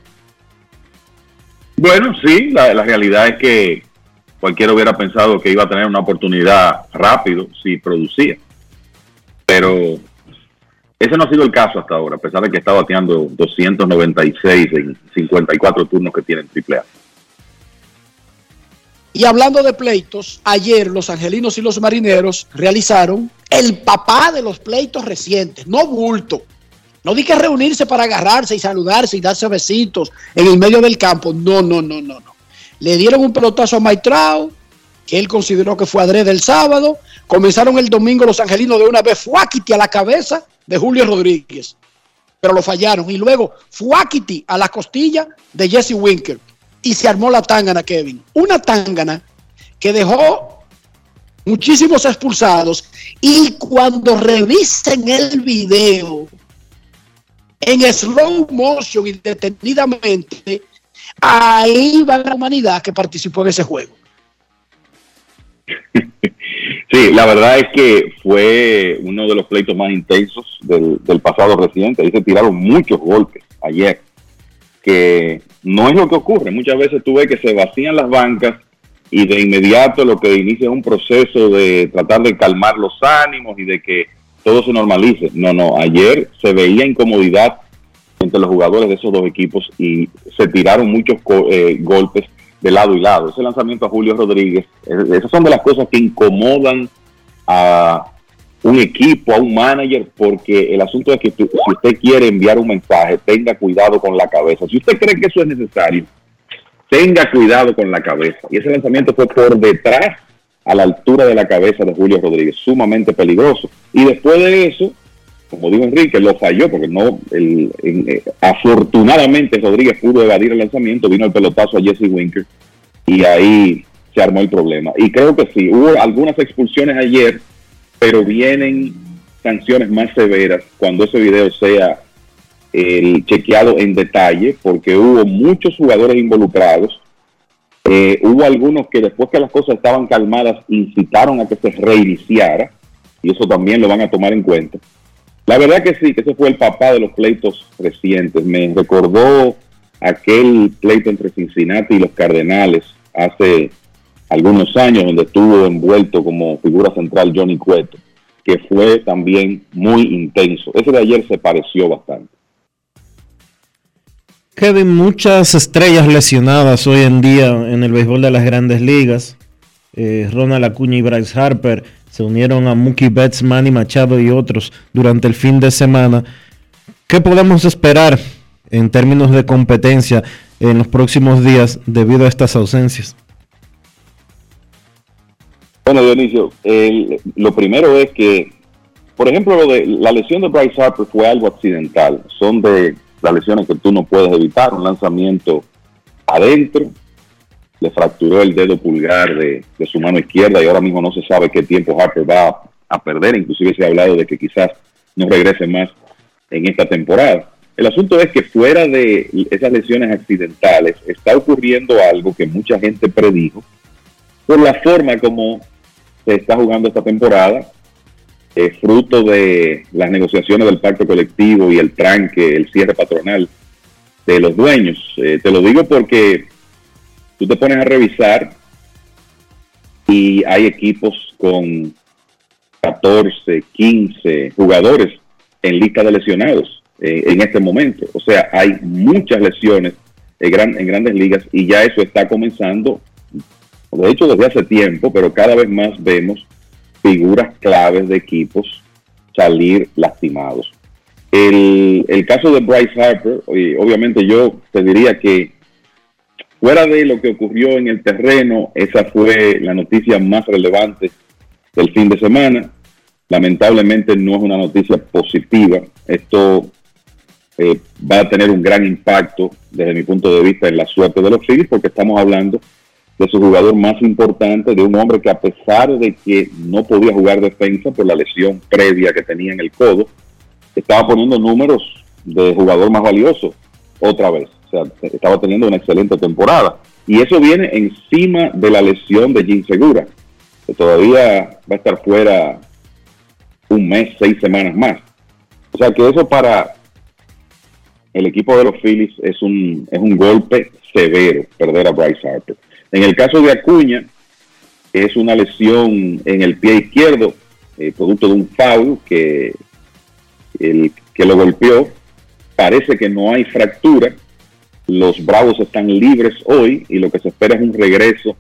Bueno, sí, la, realidad es que cualquiera hubiera pensado que iba a tener una oportunidad rápido si producía. Pero ese no ha sido el caso hasta ahora, a pesar de que está bateando 296 en 54 turnos que tiene en AAA. Y hablando de pleitos, ayer los angelinos y los marineros realizaron el papá de los pleitos recientes, no bulto, no di que reunirse para agarrarse y saludarse y darse besitos en el medio del campo. No, no, no, no, no. Le dieron un pelotazo a Maitrao, que él consideró que fue adrede el sábado. Comenzaron el domingo los angelinos de una vez fuáquiti a la cabeza de Julio Rodríguez. Pero lo fallaron. Y luego fuáquiti a la costilla de Jesse Winker. Y se armó la tangana, Kevin. Una tangana que dejó muchísimos expulsados. Y cuando revisen el video, en slow motion y detenidamente, ahí va la humanidad que participó en ese juego. [laughs] Sí, la verdad es que fue uno de los pleitos más intensos del, pasado reciente. Ahí se tiraron muchos golpes ayer, que no es lo que ocurre. Muchas veces tú ves que se vacían las bancas y de inmediato lo que inicia es un proceso de tratar de calmar los ánimos y de que todo se normalice. No, no, ayer se veía incomodidad entre los jugadores de esos dos equipos y se tiraron muchos eh, golpes de lado y lado. Ese lanzamiento a Julio Rodríguez, esas son de las cosas que incomodan a un equipo, a un manager, porque el asunto es que tú- si usted quiere enviar un mensaje, tenga cuidado con la cabeza. Si usted cree que eso es necesario, tenga cuidado con la cabeza. Y ese lanzamiento fue por detrás, a la altura de la cabeza de Julio Rodríguez, sumamente peligroso. Y después de eso, como dijo Enrique, lo falló porque no, el- eh, afortunadamente Rodríguez pudo evadir el lanzamiento, vino el pelotazo a Jesse Winker y ahí se armó el problema. Y creo que sí, hubo algunas expulsiones ayer, pero vienen sanciones más severas cuando ese video sea el chequeado en detalle, porque hubo muchos jugadores involucrados. Eh, hubo algunos que después que las cosas estaban calmadas incitaron a que se reiniciara, y eso también lo van a tomar en cuenta. La verdad que sí, que ese fue el papá de los pleitos recientes. Me recordó aquel pleito entre Cincinnati y los Cardenales hace algunos años, donde estuvo envuelto como figura central Johnny Cueto, que fue también muy intenso. Ese de ayer se pareció bastante. Kevin, muchas estrellas lesionadas hoy en día en el béisbol de las grandes ligas. Eh, Ronald Acuña y Bryce Harper se unieron a Mookie Betts, Manny Machado y otros durante el fin de semana. ¿Qué podemos esperar en términos de competencia en los próximos días debido a estas ausencias? Bueno, Dionisio, lo primero es que, por ejemplo, lo de la lesión de Bryce Harper fue algo accidental. Son de las lesiones que tú no puedes evitar. Un lanzamiento adentro, le fracturó el dedo pulgar de, de su mano izquierda y ahora mismo no se sabe qué tiempo Harper va a, a perder. Inclusive se ha hablado de que quizás no regrese más en esta temporada. El asunto es que fuera de esas lesiones accidentales está ocurriendo algo que mucha gente predijo por la forma como se está jugando esta temporada, eh, fruto de las negociaciones del pacto colectivo y el tranque, el cierre patronal de los dueños. Eh, te lo digo porque tú te pones a revisar y hay equipos con 14, 15 jugadores en lista de lesionados eh, en este momento. O sea, hay muchas lesiones en, gran- en grandes ligas y ya eso está comenzando de hecho desde hace tiempo, pero cada vez más vemos figuras claves de equipos salir lastimados. El, el caso de Bryce Harper, y obviamente yo te diría que fuera de lo que ocurrió en el terreno, esa fue la noticia más relevante del fin de semana. Lamentablemente no es una noticia positiva. Esto eh, va a tener un gran impacto desde mi punto de vista en la suerte de los Phillies porque estamos hablando de su jugador más importante, de un hombre que a pesar de que no podía jugar defensa por la lesión previa que tenía en el codo, estaba poniendo números de jugador más valioso otra vez. O sea, estaba teniendo una excelente temporada. Y eso viene encima de la lesión de Jim Segura, que todavía va a estar fuera un mes, seis semanas más. O sea que eso para el equipo de los Phillies es un, es un golpe severo perder a Bryce Harper. En el caso de Acuña, es una lesión en el pie izquierdo, eh, producto de un foul que, el, que lo golpeó. Parece que no hay fractura. Los Bravos están libres hoy y lo que se espera es un regreso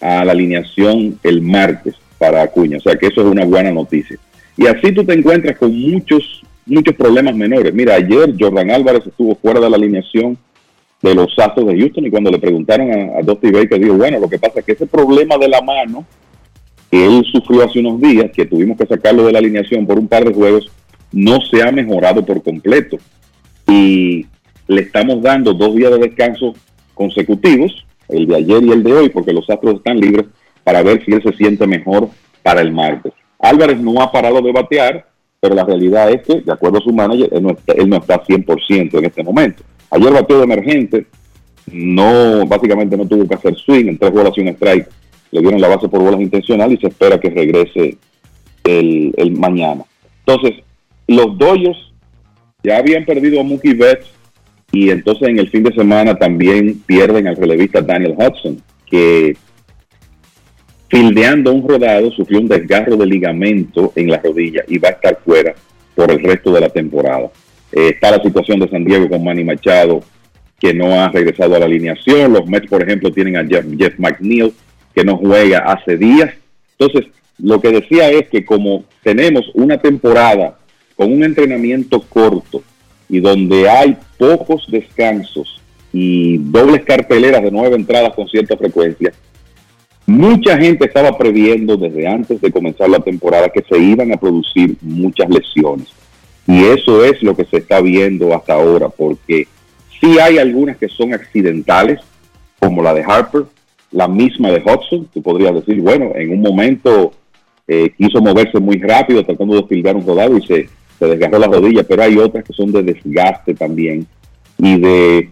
a la alineación el martes para Acuña. O sea que eso es una buena noticia. Y así tú te encuentras con muchos, muchos problemas menores. Mira, ayer Jordan Álvarez estuvo fuera de la alineación de los Astros de Houston y cuando le preguntaron a, a Dusty Baker dijo, bueno, lo que pasa es que ese problema de la mano que él sufrió hace unos días, que tuvimos que sacarlo de la alineación por un par de juegos, no se ha mejorado por completo. Y le estamos dando dos días de descanso consecutivos, el de ayer y el de hoy, porque los Astros están libres, para ver si él se siente mejor para el martes. Álvarez no ha parado de batear, pero la realidad es que, de acuerdo a su manager, él no está, él no está 100% en este momento. Ayer batió de emergente, no, básicamente no tuvo que hacer swing, en tres bolas y un strike, le dieron la base por bolas intencional y se espera que regrese el, el mañana. Entonces, los Dodgers ya habían perdido a Mookie Betts y entonces en el fin de semana también pierden al relevista Daniel Hudson, que fildeando un rodado sufrió un desgarro de ligamento en la rodilla y va a estar fuera por el resto de la temporada. Eh, está la situación de San Diego con Manny Machado, que no ha regresado a la alineación. Los Mets, por ejemplo, tienen a Jeff, Jeff McNeil, que no juega hace días. Entonces, lo que decía es que como tenemos una temporada con un entrenamiento corto y donde hay pocos descansos y dobles carteleras de nueve entradas con cierta frecuencia, mucha gente estaba previendo desde antes de comenzar la temporada que se iban a producir muchas lesiones. Y eso es lo que se está viendo hasta ahora, porque sí hay algunas que son accidentales, como la de Harper, la misma de Hudson, tú podrías decir, bueno, en un momento eh, quiso moverse muy rápido tratando de filgar un rodado y se, se desgarró la rodilla, pero hay otras que son de desgaste también y de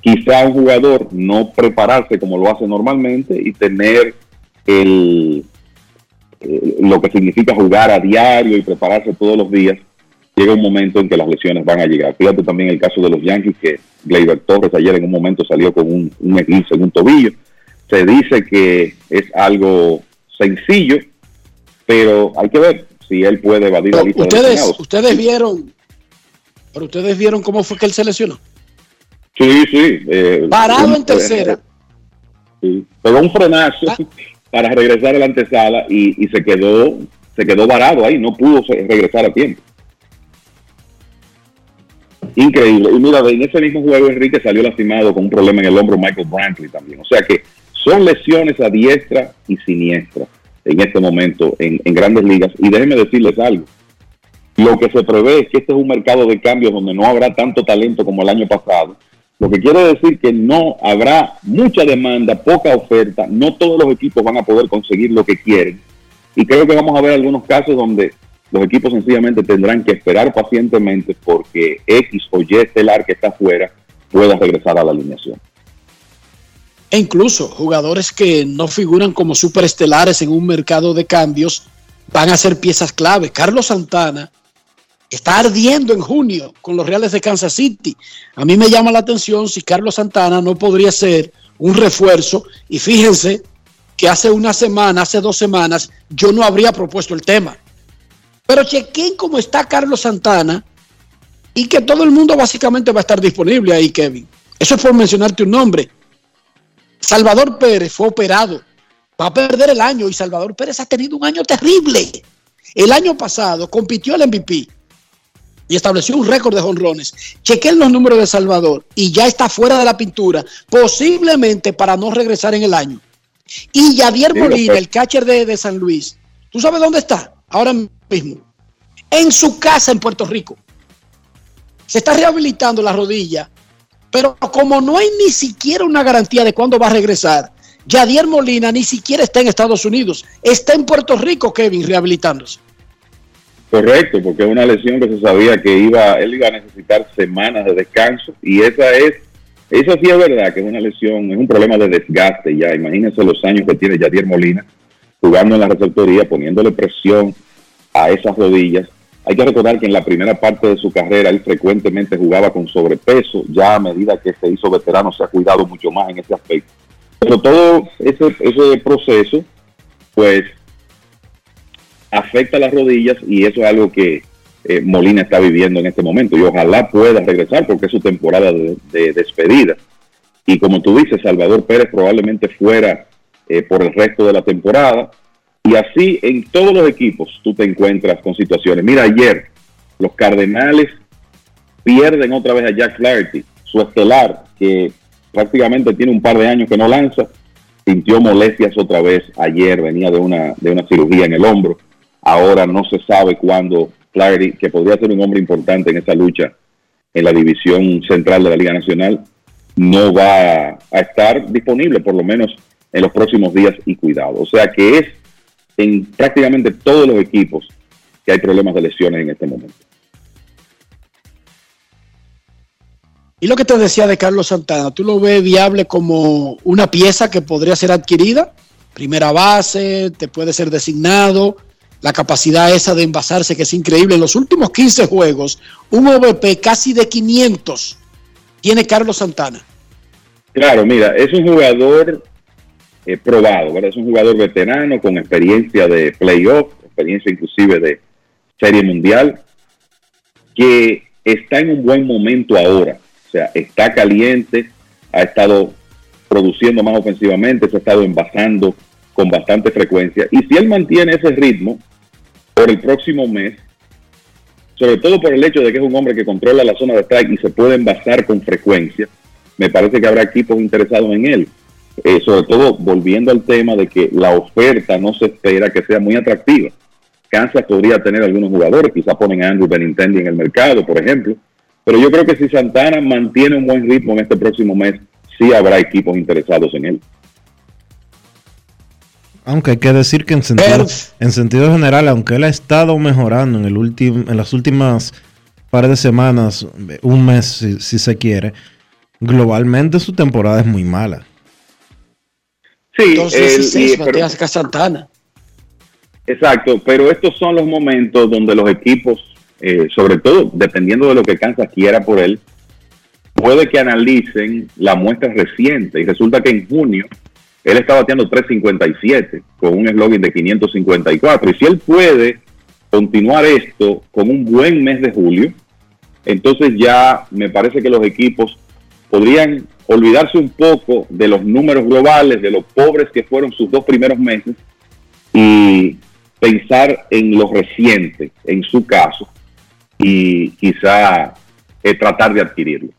quizá un jugador no prepararse como lo hace normalmente y tener el, eh, lo que significa jugar a diario y prepararse todos los días, llega un momento en que las lesiones van a llegar. Fíjate también el caso de los Yankees, que Gleyber Torres ayer en un momento salió con un, un en un tobillo. Se dice que es algo sencillo, pero hay que ver si él puede evadir la lista ustedes, Ustedes vieron, pero ustedes vieron cómo fue que él se lesionó. Sí, sí. Eh, Parado en tercera. Sí, pegó un frenazo ah. para regresar a la antesala y, y, se quedó se quedó varado ahí, no pudo regresar a tiempo. Increíble. Y mira, en ese mismo juego Enrique salió lastimado con un problema en el hombro Michael Brantley también. O sea que son lesiones a diestra y siniestra en este momento en, grandes ligas. Y déjenme decirles algo. Lo que se prevé es que este es un mercado de cambios donde no habrá tanto talento como el año pasado. Lo que quiere decir que no habrá mucha demanda, poca oferta, no todos los equipos van a poder conseguir lo que quieren. Y creo que vamos a ver algunos casos donde los equipos sencillamente tendrán que esperar pacientemente porque X o Y estelar que está afuera pueda regresar a la alineación. E incluso jugadores que no figuran como superestelares en un mercado de cambios van a ser piezas clave. Carlos Santana está ardiendo en junio con los Reales de Kansas City. A mí me llama la atención si Carlos Santana no podría ser un refuerzo. Y fíjense que hace una semana, hace dos semanas, yo no habría propuesto el tema. Pero chequen cómo está Carlos Santana y que todo el mundo básicamente va a estar disponible ahí, Kevin. Eso es por mencionarte un nombre. Salvador Pérez fue operado, va a perder el año y Salvador Pérez ha tenido un año terrible. El año pasado compitió el MVP y estableció un récord de jonrones. Chequen los números de Salvador y ya está fuera de la pintura, posiblemente para no regresar en el año. Y Javier Molina, el catcher de, de San Luis, ¿tú sabes dónde está? Ahora mismo. En su casa en Puerto Rico. Se está rehabilitando la rodilla pero como no hay ni siquiera una garantía de cuándo va a regresar, Yadier Molina ni siquiera está en Estados Unidos, está en Puerto Rico, Kevin, rehabilitándose. Correcto, porque es una lesión que se sabía que iba, él iba a necesitar semanas de descanso y esa es, eso sí es verdad que es una lesión, es un problema de desgaste ya. Imagínense los años que tiene Yadier Molina jugando en la receptoría, poniéndole presión a esas rodillas hay que recordar que en la primera parte de su carrera él frecuentemente jugaba con sobrepeso, ya a medida que se hizo veterano se ha cuidado mucho más en ese aspecto. Pero todo ese, ese proceso, pues, afecta las rodillas y eso es algo que eh, Molina está viviendo en este momento y ojalá pueda regresar porque es su temporada de, despedida. Y como tú dices, Salvador Pérez probablemente fuera eh, por el resto de la temporada y así en todos los equipos tú te encuentras con situaciones. Mira, ayer los Cardenales pierden otra vez a Jack Flaherty, su estelar, que prácticamente tiene un par de años que no lanza, sintió molestias otra vez ayer, venía de una, de una cirugía en el hombro. Ahora no se sabe cuándo Flaherty, que podría ser un hombre importante en esa lucha en la división central de la Liga Nacional, no va a estar disponible por lo menos en los próximos días y cuidado. O sea que es en prácticamente todos los equipos que hay problemas de lesiones en este momento. Y lo que te decía de Carlos Santana, ¿tú lo ves viable como una pieza que podría ser adquirida? Primera base, te puede ser designado, la capacidad esa de envasarse que es increíble. En los últimos 15 juegos, un OVP casi de 500 tiene Carlos Santana. Claro, mira, es un jugador eh, probado, ¿verdad? Es un jugador veterano con experiencia de playoff, experiencia inclusive de serie mundial, que está en un buen momento ahora. O sea, está caliente, ha estado produciendo más ofensivamente, se ha estado envasando con bastante frecuencia. Y si él mantiene ese ritmo por el próximo mes, sobre todo por el hecho de que es un hombre que controla la zona de strike y se puede envasar con frecuencia, me parece que habrá equipos interesados en él. Eh, sobre todo volviendo al tema de que la oferta no se espera que sea muy atractiva. Kansas podría tener algunos jugadores, quizá ponen a Andrew Benintendi en el mercado, por ejemplo, pero yo creo que si Santana mantiene un buen ritmo en este próximo mes, sí habrá equipos interesados en él. Aunque hay que decir que en sentido, en sentido general, aunque él ha estado mejorando en, el último, en las últimas par de semanas, un mes si, se quiere, globalmente su temporada es muy mala. Sí, Entonces, el, Santana. Exacto, pero estos son los momentos donde los equipos, eh, sobre todo dependiendo de lo que Kansas quiera por él, puede que analicen la muestra reciente y resulta que en junio él está bateando 357 con un eslogan de 554 y si él puede continuar esto con un buen mes de julio, entonces ya me parece que los equipos podrían olvidarse un poco de los números globales, de los pobres que fueron sus dos primeros meses y pensar en lo reciente, en su caso, y quizá eh, tratar de adquirirlo.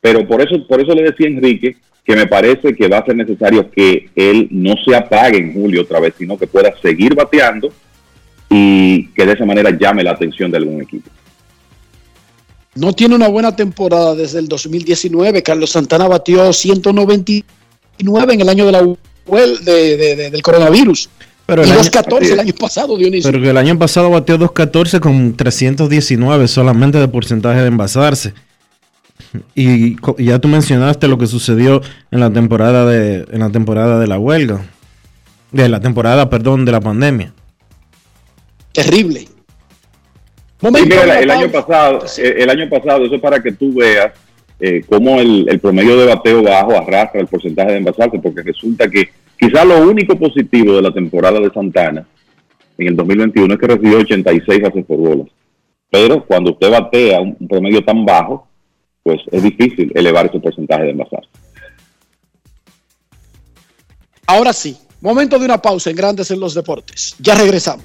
Pero por eso, por eso le decía Enrique que me parece que va a ser necesario que él no se apague en julio otra vez, sino que pueda seguir bateando y que de esa manera llame la atención de algún equipo. No tiene una buena temporada desde el 2019. Carlos Santana batió 199 en el año de la, del coronavirus. Pero el 2.14 el año pasado, Dionisio. Pero el año pasado batió 2.14 con 319 solamente de porcentaje de envasarse. Y, ya tú mencionaste lo que sucedió en la temporada de, en la temporada de la huelga. De la temporada, perdón, de la pandemia. Terrible. El, año pasado, el, año pasado, eso es para que tú veas eh, cómo el, el, promedio de bateo bajo arrastra el porcentaje de envasarse, porque resulta que Quizá lo único positivo de la temporada de Santana en el 2021 es que recibió 86 bases por bolas. Pero cuando usted batea un, promedio tan bajo, pues es difícil elevar ese porcentaje de envasar. Ahora sí, momento de una pausa en Grandes en los Deportes. Ya regresamos.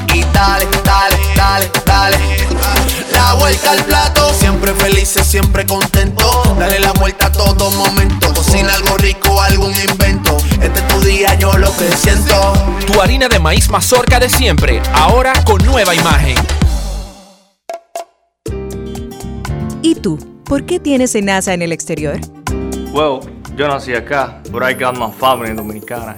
y dale, dale, dale, dale. La vuelta al plato, siempre felices, siempre contento. Dale la vuelta a todo momento. Cocina algo rico, algún invento. Este es tu día, yo lo que siento. Tu harina de maíz mazorca de siempre, ahora con nueva imagen. ¿Y tú? ¿Por qué tienes NASA en el exterior? Well, yo nací acá, but I got my family dominicana.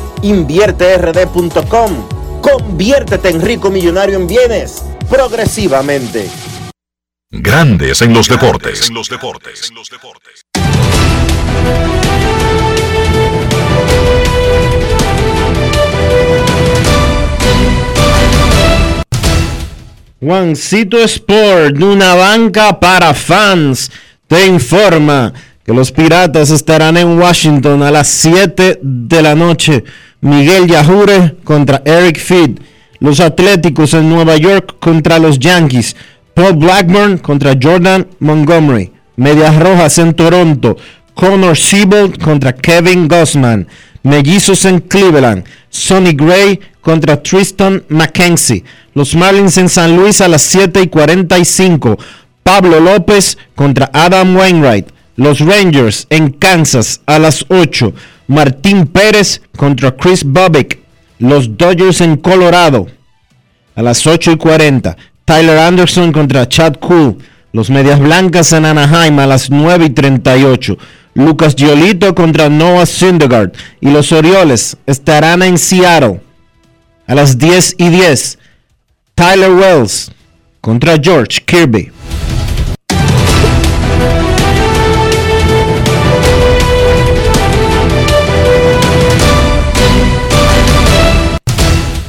invierterd.com. Conviértete en rico millonario en bienes progresivamente. Grandes en los deportes. Juancito Sport, una banca para fans, te informa que los Piratas estarán en Washington a las 7 de la noche. Miguel Yajure contra Eric Feed. Los Atléticos en Nueva York contra los Yankees. Paul Blackburn contra Jordan Montgomery. Medias Rojas en Toronto. Connor Siebold contra Kevin Gossman. Mellizos en Cleveland. Sonny Gray contra Tristan McKenzie. Los Marlins en San Luis a las 7 y 45. Pablo López contra Adam Wainwright. Los Rangers en Kansas a las 8. Martín Pérez contra Chris Bobbick. Los Dodgers en Colorado a las 8 y 40. Tyler Anderson contra Chad Cool. Los Medias Blancas en Anaheim a las 9 y 38. Lucas Giolito contra Noah Syndergaard. Y los Orioles estarán en Seattle a las 10 y 10. Tyler Wells contra George Kirby.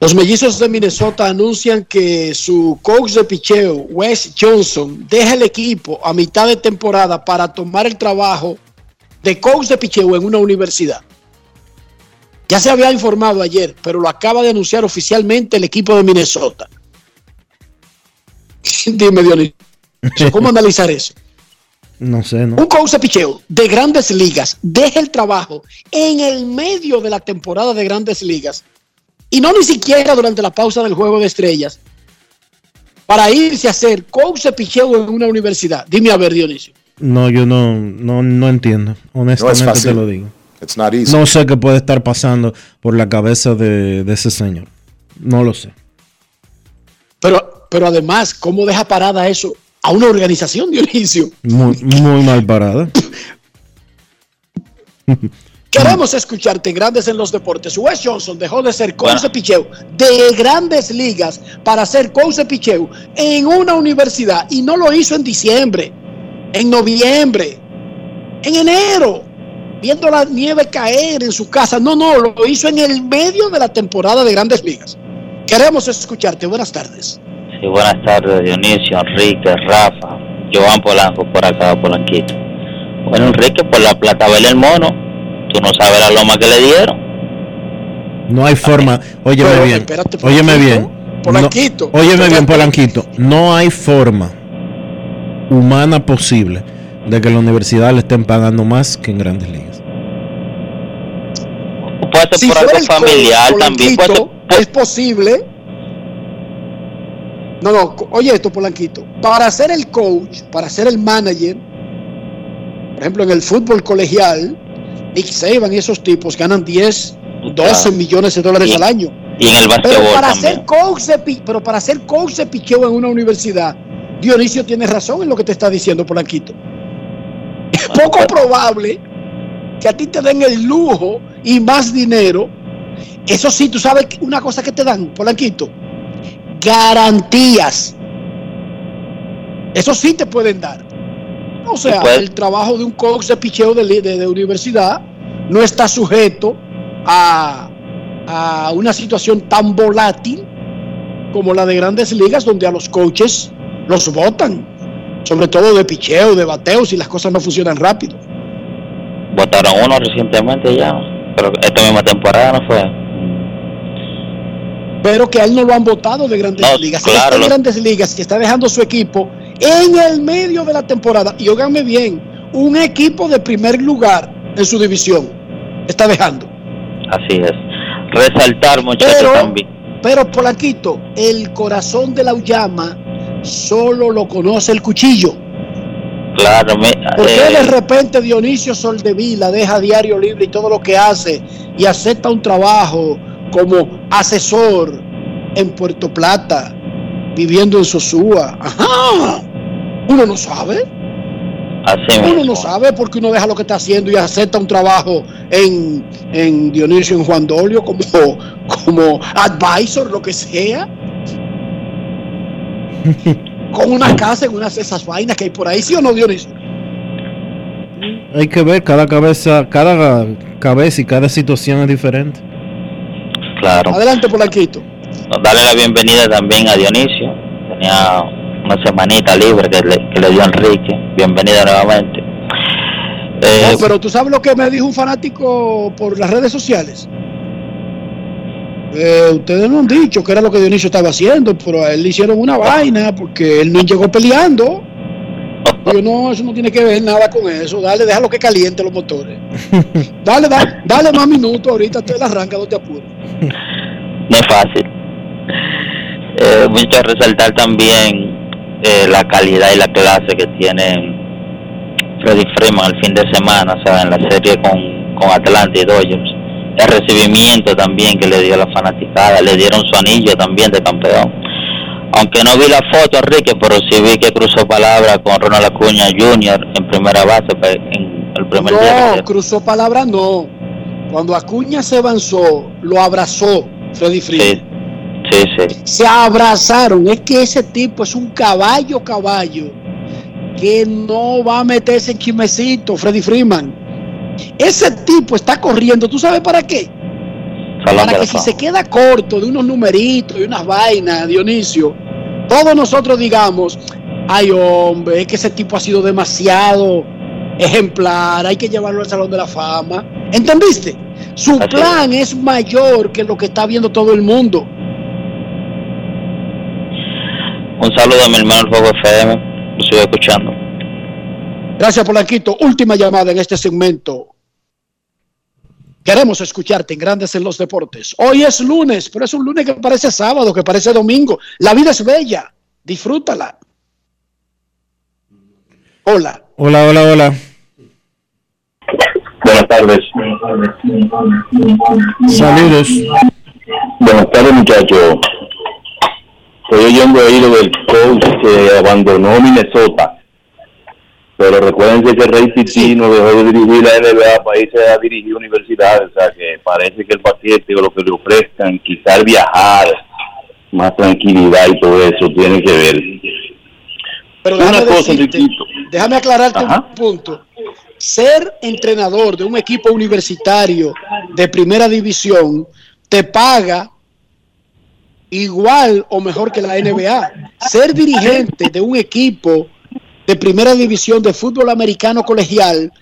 Los mellizos de Minnesota anuncian que su coach de picheo, Wes Johnson, deja el equipo a mitad de temporada para tomar el trabajo de coach de picheo en una universidad. Ya se había informado ayer, pero lo acaba de anunciar oficialmente el equipo de Minnesota. [laughs] Dime, Dionisio, ¿cómo analizar eso? [laughs] No sé, ¿no? Un coach de picheo de grandes ligas deja el trabajo en el medio de la temporada de grandes ligas y no ni siquiera durante la pausa del juego de estrellas para irse a hacer coach de picheo en una universidad. Dime a ver, Dionisio. No, yo no, no, no entiendo. Honestamente te lo digo. It's not easy. No sé qué puede estar pasando por la cabeza de, de ese señor. No lo sé. Pero, pero además, ¿cómo deja parada eso a una organización, Dionisio? Muy, muy mal parada. [laughs] Queremos escucharte en Grandes en los Deportes. Wes Johnson dejó de ser coach de picheo de grandes ligas para ser coach de picheo en una universidad y no lo hizo en diciembre, en noviembre, en enero, viendo la nieve caer en su casa. No, no, lo hizo en el medio de la temporada de grandes ligas. Queremos escucharte. Buenas tardes. Sí, buenas tardes, Dionisio, Enrique, Rafa, Joan Polanco, por acá, Polanquito. Bueno, Enrique, por la plata el mono. Tú no sabes la loma que le dieron. No hay forma. Óyeme Pero, bien. espérate, Óyeme bien. Polanquito. No- óyeme bien, Polanquito. No hay forma humana posible de que la universidad le estén pagando más que en grandes ligas. Puede ser Si por algo familiar también. Puede ser- Polanquito, es posible. No, no, oye esto, Polanquito. Para ser el coach, para ser el manager, por ejemplo, en el fútbol colegial, Nick Saban y esos tipos ganan 10, 12 millones de dólares Y- al año. Y en el Pero para también. ser coach de, pero para ser coach de picheo en una universidad, Dionisio tiene razón en lo que te está diciendo, Polanquito. Es poco probable que a ti te den el lujo y más dinero. Eso sí, tú sabes una cosa que te dan, Polanquito. Garantías. Eso sí te pueden dar. O sea, puede- el trabajo de un coach de picheo de, de- de universidad no está sujeto a, a una situación tan volátil como la de grandes ligas, donde a los coaches los votan, sobre todo de picheo, de bateo, si las cosas no funcionan rápido. Votaron uno recientemente ya. Pero esta misma temporada no fue. Pero que a él no lo han votado de grandes No, ligas. claro, está en grandes ligas que está dejando su equipo en el medio de la temporada. Y óiganme bien, un equipo de primer lugar en su división está dejando. Así es. Resaltar, muchachos, Pero- también. Pero Polanquito, el corazón de la Ullama solo lo conoce el cuchillo. Claro, me, ¿Por qué eh, de repente Dionisio Soldevila deja diario libre y todo lo que hace y acepta un trabajo como asesor en Puerto Plata, viviendo en Sosúa? Ajá. Uno no sabe. así Uno mismo. no sabe porque uno deja lo que está haciendo y acepta un trabajo en, en Dionisio, en Juan Dolio, como, como advisor, lo que sea. Con una casa en unas de esas vainas que hay por ahí, ¿sí o no, Dionisio? Hay que ver, cada cabeza, cada cabeza y cada situación es diferente. Claro. Adelante, Polanquito. Darle la bienvenida también a Dionisio. Tenía una semanita libre que le, que le dio Enrique. Bienvenida nuevamente. Eh, No, pero tú sabes lo que me dijo un fanático por las redes sociales. Eh, ustedes no han dicho que era lo que Dionisio estaba haciendo, pero a él le hicieron una vaina porque él no llegó peleando. Yo no, eso no tiene que ver nada con eso. Dale, déjalo que caliente los motores. [laughs] Dale, dale, dale más minutos ahorita, tú él arranca, no te apures. no es fácil. Eh, mucho resaltar también eh, la calidad y la clase que tiene Freddy Freeman el fin de semana, o sea, en la serie con, con Atlanta y Dodgers. El recibimiento también que le dio a la fanaticada, le dieron su anillo también de campeón. Aunque no vi la foto, Enrique, pero sí vi que cruzó palabra con Ronald Acuña Jr. en primera base pues, en el primer día. No, cruzó palabra, no. Cuando Acuña se avanzó, lo abrazó Freddy Freeman. Sí, sí. se abrazaron. Es que ese tipo es un caballo, caballo, que no va a meterse en chismecito, Freddy Freeman. Ese tipo está corriendo, ¿tú sabes para qué? Salón Para que si se queda corto de unos numeritos y unas vainas, Dionisio, todos nosotros digamos, ay hombre, es que ese tipo ha sido demasiado ejemplar, hay que llevarlo al Salón de la Fama. ¿Entendiste? Su plan es mayor que lo que está viendo todo el mundo. Un saludo a mi hermano el Fuego FM, lo sigo escuchando. Gracias, Polanquito. Última llamada en este segmento. Queremos escucharte en Grandes en los Deportes. Hoy es lunes, pero es un lunes que parece sábado, que parece domingo. La vida es bella. Disfrútala. Hola. Hola, hola, hola. Buenas tardes. Saludos. Buenas tardes, muchachos. Estoy oyendo ahí lo del coach que abandonó Minnesota. Pero recuérdense que Ray Titi no dejó de dirigir la NBA para irse a dirigir universidades. O sea, que parece que el paquete o lo que le ofrezcan, quizás viajar, más tranquilidad y todo eso, tiene que ver. Pero Una déjame, cosa, decirte, déjame aclararte Ajá. un punto. Ser entrenador de un equipo universitario de primera división te paga igual o mejor que la NBA. Ser dirigente de un equipo de primera división de fútbol americano colegial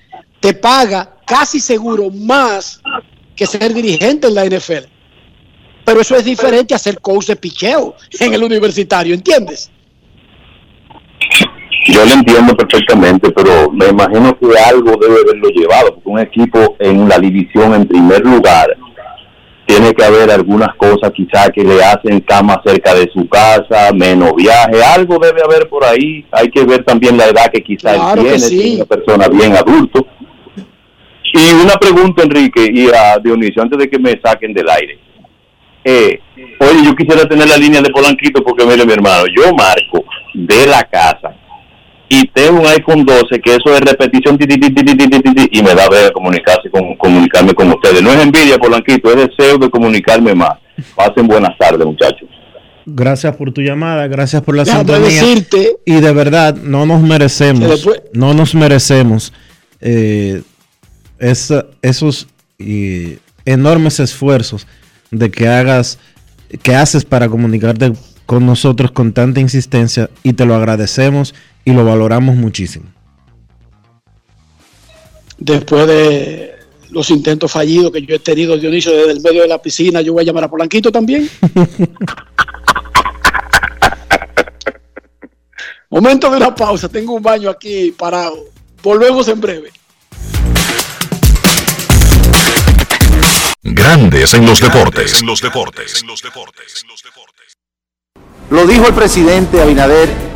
te paga casi seguro más que ser dirigente en la NFL. Pero eso es diferente a ser coach de picheo en el universitario, ¿entiendes? Yo lo entiendo perfectamente, pero me imagino que algo debe haberlo llevado, porque un equipo en la división en primer lugar tiene que haber algunas cosas quizás que le hacen cama cerca de su casa, menos viaje, algo debe haber por ahí, hay que ver también la edad que quizás Claro que tiene, sí. si es una persona bien adulto. Y una pregunta, Enrique, y a Dionisio, antes de que me saquen del aire. Eh, oye, yo quisiera tener la línea de Polanquito porque mire mi hermano, yo marco de la casa y tengo un iPhone 12 que eso es repetición y me da ver comunicarse con, comunicarme con ustedes. No es envidia, Polanquito, es deseo de comunicarme más. Pasen buenas tardes, muchachos. Gracias por tu llamada, gracias por la ya, sintonía. Y de verdad, no nos merecemos, no nos merecemos eh, esos enormes esfuerzos de que hagas, que haces para comunicarte con nosotros con tanta insistencia y te lo agradecemos y lo valoramos muchísimo. Después de los intentos fallidos que yo he tenido, Dionisio, desde el medio de la piscina, yo voy a llamar a Polanquito también. [laughs] Momento de una pausa, tengo un baño aquí parado. Volvemos en breve. Grandes en los deportes. En los deportes. Lo dijo el presidente Abinader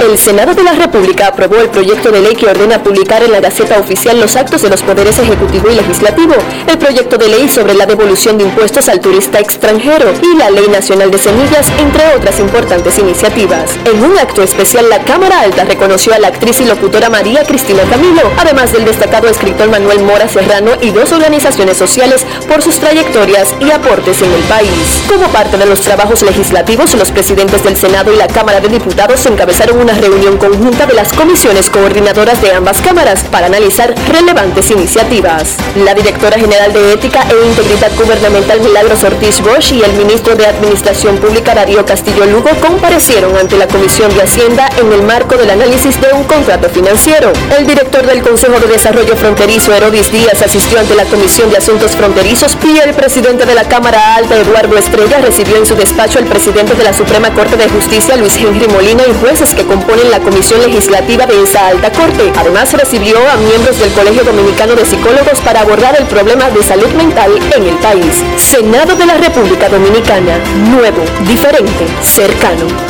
El Senado de la República aprobó el proyecto de ley que ordena publicar en la Gaceta Oficial los actos de los poderes ejecutivo y legislativo, el proyecto de ley sobre la devolución de impuestos al turista extranjero y la Ley Nacional de Semillas, entre otras importantes iniciativas. En un acto especial, la Cámara Alta reconoció a la actriz y locutora María Cristina Camilo, además del destacado escritor Manuel Mora Serrano y dos organizaciones sociales por sus trayectorias y aportes en el país. Como parte de los trabajos legislativos, los presidentes del Senado y la Cámara de Diputados encabezaron una reunión conjunta de las comisiones coordinadoras de ambas cámaras para analizar relevantes iniciativas. La directora general de Ética e Integridad Gubernamental Milagros Ortiz Bosch y el ministro de Administración Pública Darío Castillo Lugo comparecieron ante la Comisión de Hacienda en el marco del análisis de un contrato financiero. El director del Consejo de Desarrollo Fronterizo Herodis Díaz asistió ante la Comisión de Asuntos Fronterizos y el presidente de la Cámara Alta Eduardo Estrella recibió en su despacho al presidente de la Suprema Corte de Justicia Luis Henry Molina y jueces que componen la Comisión Legislativa de esa alta corte. Además recibió a miembros del Colegio Dominicano de Psicólogos para abordar el problema de salud mental en el país. Senado de la República Dominicana. Nuevo, diferente, cercano.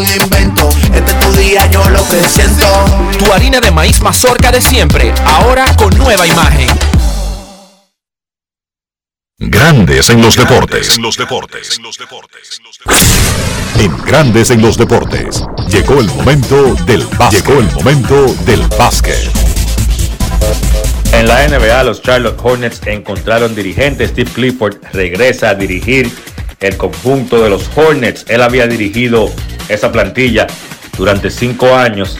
invento. Este es tu día, yo lo que siento. Tu harina de maíz mazorca de siempre, ahora con nueva imagen. Grandes en los deportes. En los deportes. En Grandes en los deportes. Llegó el momento del básquet. Llegó el momento del básquet. En la NBA, los Charlotte Hornets encontraron dirigente. Steve Clifford regresa a dirigir el conjunto de los Hornets. Él había dirigido esa plantilla durante cinco años.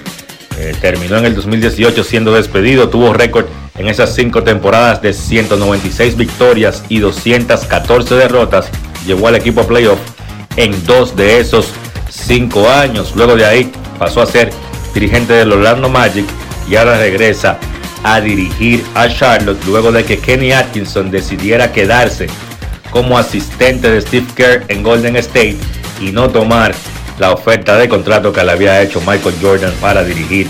Eh, terminó en el 2018 siendo despedido. Tuvo récord en esas cinco temporadas de 196 victorias y 214 derrotas. Llevó al equipo a playoff en dos de esos cinco años. Luego de ahí pasó a ser dirigente del Orlando Magic y ahora regresa a dirigir a Charlotte luego de que Kenny Atkinson decidiera quedarse como asistente de Steve Kerr en Golden State y no tomar la oferta de contrato que le había hecho Michael Jordan para dirigir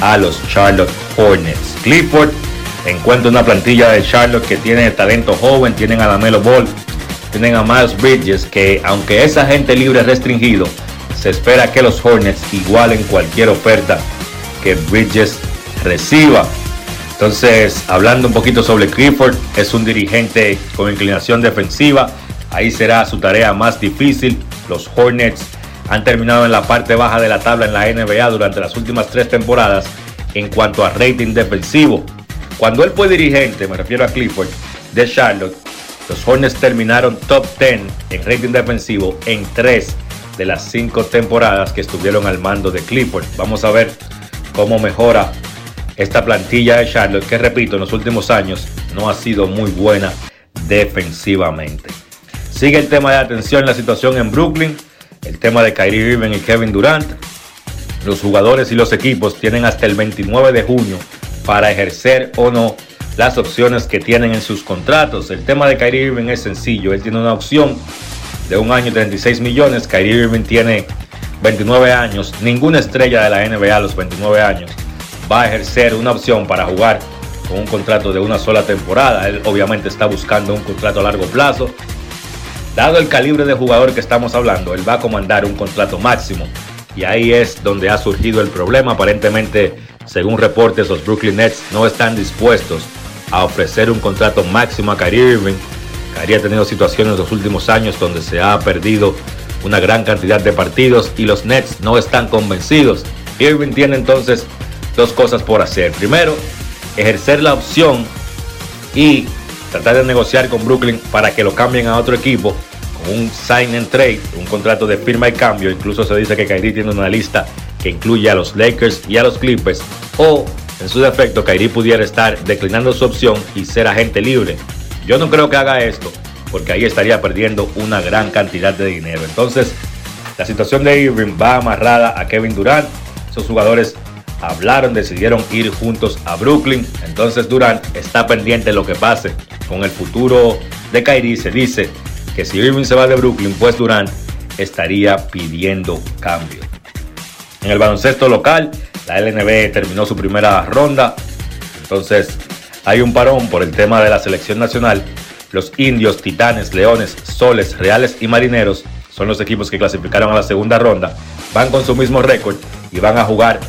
a los Charlotte Hornets. Clifford encuentra una plantilla de Charlotte que tiene talento joven, tienen a Lamelo Ball, tienen a Miles Bridges, que aunque es agente libre restringido, se espera que los Hornets igualen cualquier oferta que Bridges reciba. Entonces, hablando un poquito sobre Clifford, es un dirigente con inclinación defensiva. Ahí será su tarea más difícil. Los Hornets han terminado en la parte baja de la tabla en la NBA durante las últimas tres temporadas en cuanto a rating defensivo. Cuando él fue dirigente, me refiero a Clifford, de Charlotte, los Hornets terminaron top 10 en rating defensivo en tres de las cinco temporadas que estuvieron al mando de Clifford. Vamos a ver cómo mejora esta plantilla de Charlotte, que repito, en los últimos años no ha sido muy buena defensivamente. Sigue el tema de atención, la situación en Brooklyn, el tema de Kyrie Irving y Kevin Durant. Los jugadores y los equipos tienen hasta el 29 de junio para ejercer o no las opciones que tienen en sus contratos. El tema de Kyrie Irving es sencillo, él tiene una opción de un año 36 millones, Kyrie Irving tiene 29 años, ninguna estrella de la NBA a los 29 años va a ejercer una opción para jugar con un contrato de una sola temporada. Él obviamente está buscando un contrato a largo plazo. Dado el calibre de jugador que estamos hablando, él va a comandar un contrato máximo. Y ahí es donde ha surgido el problema. Aparentemente, según reportes, los Brooklyn Nets no están dispuestos a ofrecer un contrato máximo a Kyrie Irving. Kyrie ha tenido situaciones en los últimos años donde se ha perdido una gran cantidad de partidos y los Nets no están convencidos. Irving tiene entonces dos cosas por hacer. Primero, ejercer la opción y tratar de negociar con Brooklyn para que lo cambien a otro equipo con un sign and trade, un contrato de firma y cambio. Incluso se dice que Kyrie tiene una lista que incluye a los Lakers y a los Clippers. O, en su defecto, Kyrie pudiera estar declinando su opción y ser agente libre. Yo no creo que haga esto, porque ahí estaría perdiendo una gran cantidad de dinero. Entonces, la situación de Irving va amarrada a Kevin Durant. Esos jugadores hablaron, decidieron ir juntos a Brooklyn. Entonces Durant está pendiente de lo que pase con el futuro de Kyrie. Se dice que si Irving se va de Brooklyn, pues Durant estaría pidiendo cambio. En el baloncesto local, la LNB terminó su primera ronda. Entonces hay un parón por el tema de la selección nacional. Los indios, titanes, leones, soles, reales y marineros son los equipos que clasificaron a la segunda ronda. Van con su mismo récord y van a jugar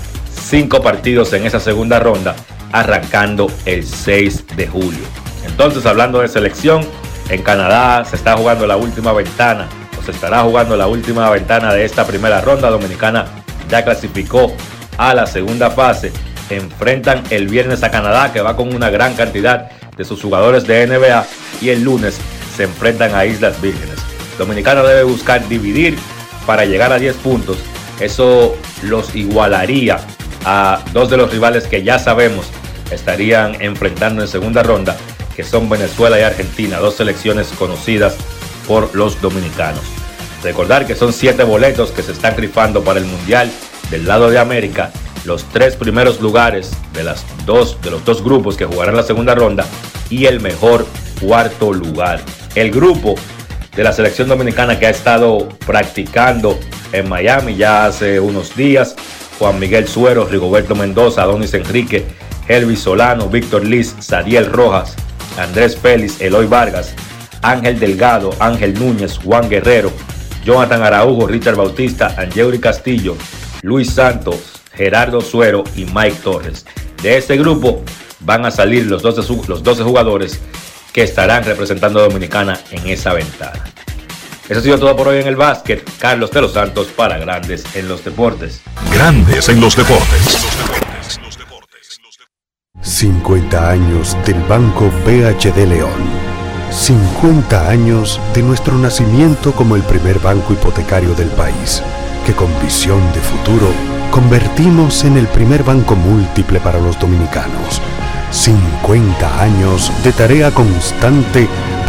cinco partidos en esa segunda ronda, arrancando el 6 de julio. Entonces, hablando de selección, en Canadá se está jugando la última ventana, o se estará jugando la última ventana de esta primera ronda. Dominicana ya clasificó a la segunda fase. Enfrentan el viernes a Canadá, que va con una gran cantidad de sus jugadores de NBA, y el lunes se enfrentan a Islas Vírgenes. Dominicana debe buscar dividir para llegar a 10 puntos. Eso los igualaría a dos de los rivales que ya sabemos estarían enfrentando en segunda ronda, que son Venezuela y Argentina, dos selecciones conocidas por los dominicanos. Recordar que son siete boletos que se están rifando para el Mundial del lado de América. Los tres primeros lugares de, las dos, de los dos grupos que jugarán la segunda ronda y el mejor cuarto lugar. El grupo de la selección dominicana que ha estado practicando en Miami ya hace unos días Juan Miguel Suero, Rigoberto Mendoza, Adonis Enrique, Elvis Solano, Víctor Liz, Sadiel Rojas, Andrés Félix, Eloy Vargas, Ángel Delgado, Ángel Núñez, Juan Guerrero, Jonathan Araujo, Richard Bautista, Angeuri Castillo, Luis Santos, Gerardo Suero y Mike Torres. De este grupo van a salir los 12, los 12 jugadores que estarán representando a Dominicana en esa ventana. Eso ha sido todo por hoy en el básquet. Carlos de los Santos para Grandes en los Deportes. Grandes en los Deportes. 50 años del Banco BHD León. 50 años de nuestro nacimiento como el primer banco hipotecario del país, que con visión de futuro convertimos en el primer banco múltiple para los dominicanos. 50 años de tarea constante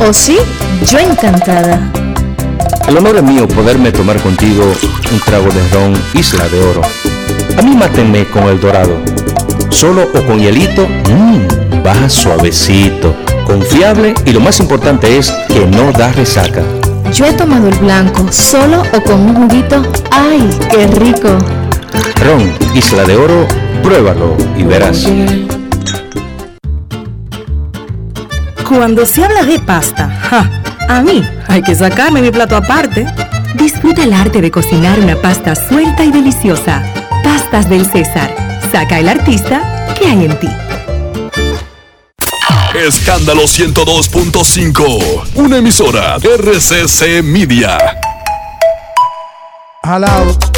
¿Oh sí? Yo encantada. El honor es mío poderme tomar contigo un trago de ron Isla de Oro. A mí mátenme con el dorado. Solo o con hielito, mmm, baja suavecito, confiable y lo más importante es que no da resaca. Yo he tomado el blanco, solo o con un juguito. ¡Ay, qué rico! Ron Isla de Oro, pruébalo y verás. Cuando se habla de pasta, ¡ja! a mí hay que sacarme mi plato aparte. Disfruta el arte de cocinar una pasta suelta y deliciosa. Pastas del César. Saca el artista que hay en ti. Escándalo 102.5. Una emisora RCC Media. Jalado.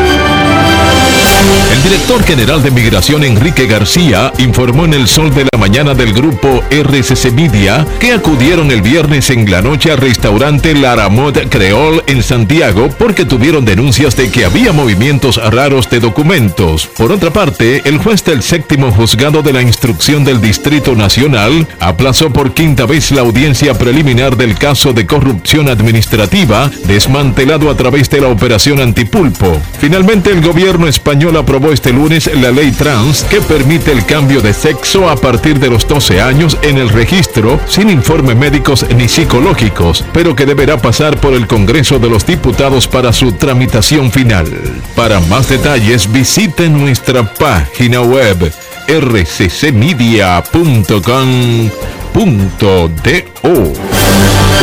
El director general de Migración Enrique García informó en el sol de la mañana del grupo RCC Media que acudieron el viernes en la noche al restaurante Laramot Creole en Santiago porque tuvieron denuncias de que había movimientos raros de documentos. Por otra parte, el juez del séptimo juzgado de la instrucción del Distrito Nacional aplazó por quinta vez la audiencia preliminar del caso de corrupción administrativa desmantelado a través de la operación Antipulpo. Finalmente, el gobierno español aprobó este lunes la ley trans que permite el cambio de sexo a partir de los 12 años en el registro sin informes médicos ni psicológicos, pero que deberá pasar por el Congreso de los Diputados para su tramitación final. Para más detalles visite nuestra página web rccmedia.com.do.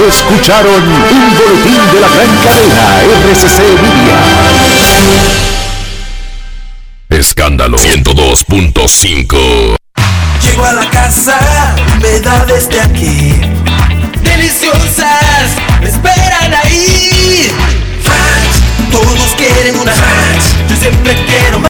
Escucharon un boletín de la gran cadena RCC Media. Escándalo 102.5. Llego a la casa, me da desde aquí. Deliciosas, me esperan ahí. Ranch, todos quieren una ranch. Yo siempre quiero más.